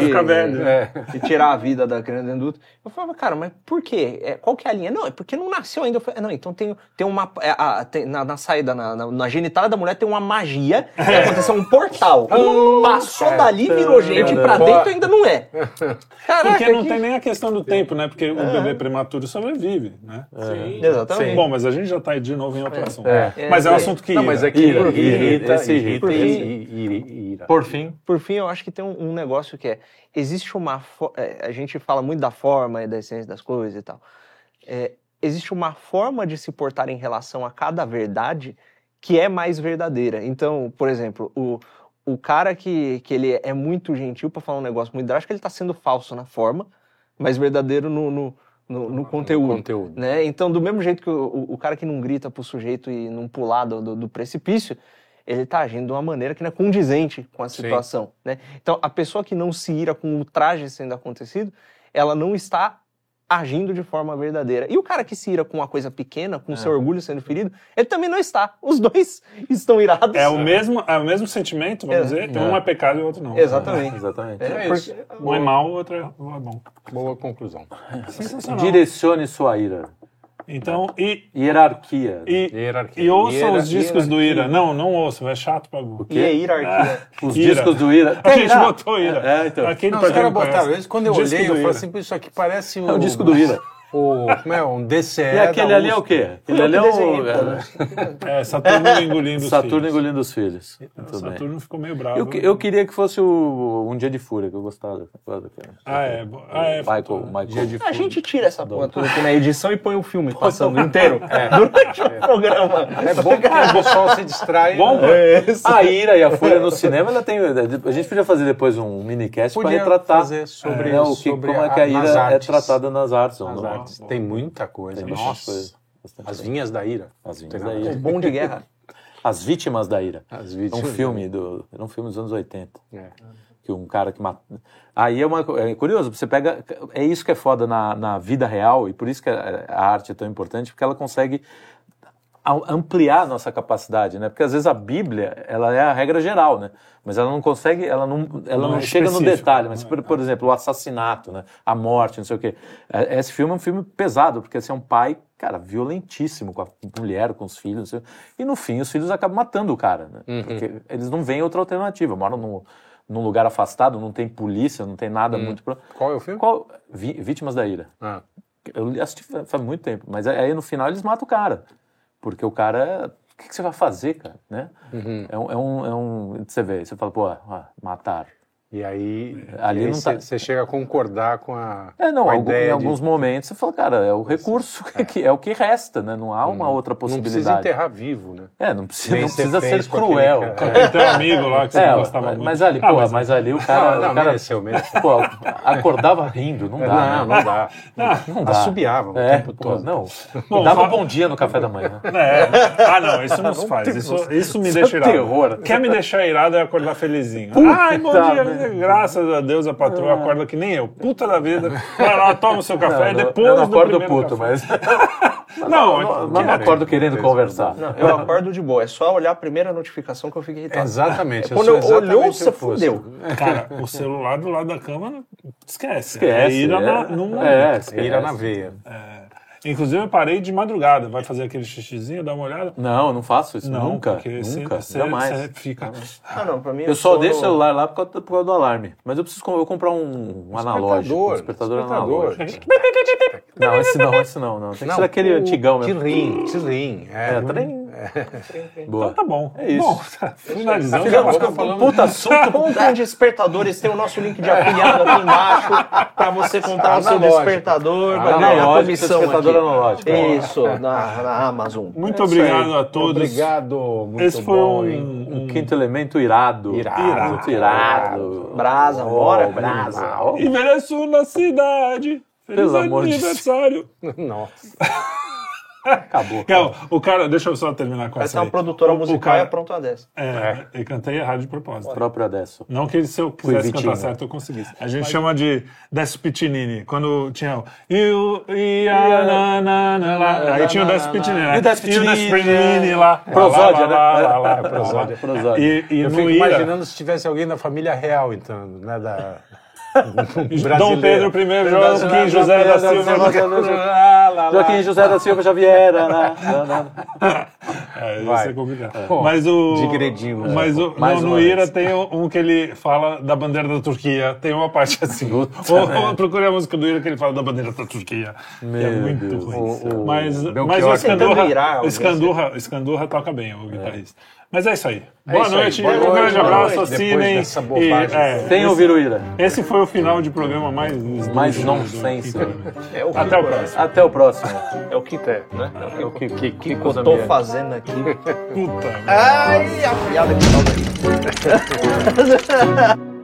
ficar velho. É. de tirar a vida da criança dentro do útero. Eu falava, cara, mas por quê? É, qual que é a linha? Não, é porque não nasceu ainda. Eu falei, não, então tem, tem uma. é, a- tem- na, na saída, na, na, na genitália da mulher tem uma magia. Que aconteceu um portal. Passou dali, virou gente, e pra dentro ainda não é. Caraca, Porque não que- tem nem a questão do tempo, né? Porque o bebê prematuro sobrevive, né? Exatamente. Bom, mas a gente já tá de novo em outro assunto. É. Mas é um É. assunto que Não, mas é que Ira, irrita, ira, irrita, esse irrita. Por fim, Por fim, eu acho que tem um, um negócio que é: existe uma. fo- é, a gente fala muito da forma e da essência das coisas e tal. É, existe uma forma de se portar em relação a cada verdade que é mais verdadeira. Então, por exemplo, o, o cara que, que ele é muito gentil para falar um negócio muito drástico, ele está sendo falso na forma, mas verdadeiro no, no, no, no conteúdo. conteúdo. Né? Então, do mesmo jeito que o, o- o cara que não grita pro sujeito e não pular do, do, do precipício, ele está agindo de uma maneira que não é condizente com a Sim. situação. Né? Então, a pessoa que não se ira com o traje sendo acontecido, ela não está agindo de forma verdadeira. E o cara que se ira com uma coisa pequena, com seu orgulho sendo ferido, ele também não está. Os dois estão irados. É o mesmo, é o mesmo sentimento, vamos É. dizer. Tem É. um é pecado e o outro não. Exatamente. exatamente. É, É isso. Um é mal, o outro é é bom. Boa conclusão. Sensacional. Direcione sua ira. Então, e, Hierarquia. e, Hierarquia. e ouçam Hiera- os discos do hierarquia. Ira. Não, não ouçam, é chato pra burro. E é hierarquia. Os Ira. discos do Ira. A gente botou Ira. É, então. Aquele Não, os caras botaram. quando eu Disco olhei, eu falei assim, "Pô, isso aqui parece o... É o disco do Ira. O, como é? Um DCE E aquele da ali é o quê? Aquele ali é o né? É, Saturno engolindo os Saturno filhos. engolindo os filhos. Muito bem. Saturno ficou meio bravo. Eu, que- eu queria que fosse o Um Dia de Fúria, que eu gostava. Ah, é. Ah, é. Michael, Michael. A gente tira essa porra toda aqui na edição e põe o filme passando inteiro durante o programa. É bom que o pessoal se distrai. Bom, né? A ira e a fúria no cinema, ela tem. A gente podia fazer depois um minicast para Podia retratar fazer sobre- né, o que, sobre como é a- que a ira é artes. tratada nas artes. ou Nas não. Tem muita coisa. Tem Nossa. coisa. As vinhas da ira. As vinhas da ira. ver. Bom de guerra. As vítimas da ira. As É um vítimas filme do. Era um filme dos anos 80. É. Que um cara que mata. Aí é, uma, é curioso, você pega. É isso que é foda na, na vida real, e por isso que a, arte é tão importante, porque ela consegue ampliar a nossa capacidade, né? Porque às vezes a Bíblia, ela é a regra geral, né? Mas ela não consegue, ela não, ela Não não, é chega no detalhe. Mas, não é, por, por exemplo, o assassinato, né? A morte, não sei o quê. É, Esse filme é um filme pesado, porque assim, é um pai, cara, violentíssimo com a mulher, com os filhos, não sei, e no fim os filhos acabam matando o cara, né? Porque eles não veem outra alternativa, moram num, num lugar afastado, não tem polícia, não tem nada muito... Pro... Qual é o filme? Qual... Vítimas da Ira. Ah, Eu assisti fa- faz muito tempo, mas aí no final eles matam o cara. Porque o cara. O que, que você vai fazer, cara? Né? É, um, é, um, é um. Você vê, você fala, pô, ah, mataram. E aí, Ali não você tá- você chega a concordar com a, É, não, com a algum- ideia em de- alguns momentos você fala, cara, é o recurso que é o que resta, né? Não há uma outra Não precisa possibilidade. enterrar vivo, né? É, não precisa, não precisa ser com aquele cruel. cara. cara. Aquele teu amigo lá que você É, não gostava mas, muito. mas ali, Ah, pô, mas- mas ali o cara, Não, não, o cara mereceu, mereceu. pô, acordava rindo, não dá. não, né? não dá. Não dá. Assobiava o É, tempo pô, todo. não. Bom, Dava fa- um bom dia no café da manhã. É. Ah, não, isso não se faz. Isso, isso me é deixa irado. terror. Quer me deixar irado é acordar felizinho. Ai, bom dia. graças a Deus a patroa acorda que nem eu. Puta da vida. Vai lá, toma o seu café e Não, depois eu não do acordo puto, café. mas. Não, Não, mas não acordo querendo conversar. Eu acordo de boa, é só olhar a primeira notificação que eu fico irritado. Exatamente. Quando sou eu olhou, exatamente você o oposto. fudeu. Cara, o celular do lado da cama, esquece. Esquece. É ira é, na, num é, É ira na esquece. veia. Inclusive, eu parei de madrugada. Vai fazer aquele xixizinho, dá uma olhada? Não, eu não faço isso. Não, nunca. Nunca. você- jamais. você fica. Ah, não, pra mim Eu só sono- deixo o celular lá por causa, por causa do alarme. Mas eu preciso eu comprar um, um analógico. Um despertador, analógico. Não, esse não, esse não. não. Tem que ser aquele antigão mesmo. Tirim, tirim. É, É, Boa. Tá bom. É isso. Bom, finalizando. Ficamos já- com um puta assunto. Um despertadores, tem o nosso link de afiliado aqui embaixo pra você comprar o seu despertador, vai ganhar a comissão despertador aqui. analógico. Isso, na, na Amazon. Muito É obrigado aí. a todos. Obrigado, muito Esse foi bom, um? Um quinto elemento irado. Irado. Muito irado. Brasa, Oh, bora. brasa. Oh. Envelheço na cidade. Feliz Pelo amor de aniversário. Nossa. Acabou. Não, o cara, deixa eu só terminar com Vai essa ser uma aí. produtora O- o musical cara- e apronta uma dessa. É, eu cantei errado de propósito. Próprio Adesso. Não que se eu quisesse cantar certo eu conseguisse. A gente chama de Décio Pitinini. Quando tinha o. Eu, ia, na, na, na, lá. Aí tinha o Décio Pitinini. né? E o Décio Pitinini, lá. Prosódia, lá, lá, né? lá, lá, É, prosódia. Prosódia. E, e Eu fico Ira, imaginando se tivesse alguém da família real entrando, né? Da... Dom Pedro I, Joaquim José da Silva. Joaquim José da Silva Xavier. É, isso Vai. é complicado. Bom, mas o. digredimos, Mas né? o, Mais no, no Ira tem um que ele fala da bandeira da Turquia. Tem uma parte assim. ou, ou procure a música do Ira que ele fala da bandeira da Turquia. É Meu muito Deus ruim. O- o mas, mas o Escandurra, virar, o Escandurra, Escandurra toca bem, o guitarrista. Mas é isso aí. Boa isso aí. noite, Boa um noite, grande boa abraço, assinem. E, é, Tem esse, ouvir o Ira. esse foi o final de programa mais Mais nonsense. É o Até o próximo. Até o próximo. É o que é, né? É o que, que, que, que eu tô fazendo aqui. Puta. Ai, a piada que tá.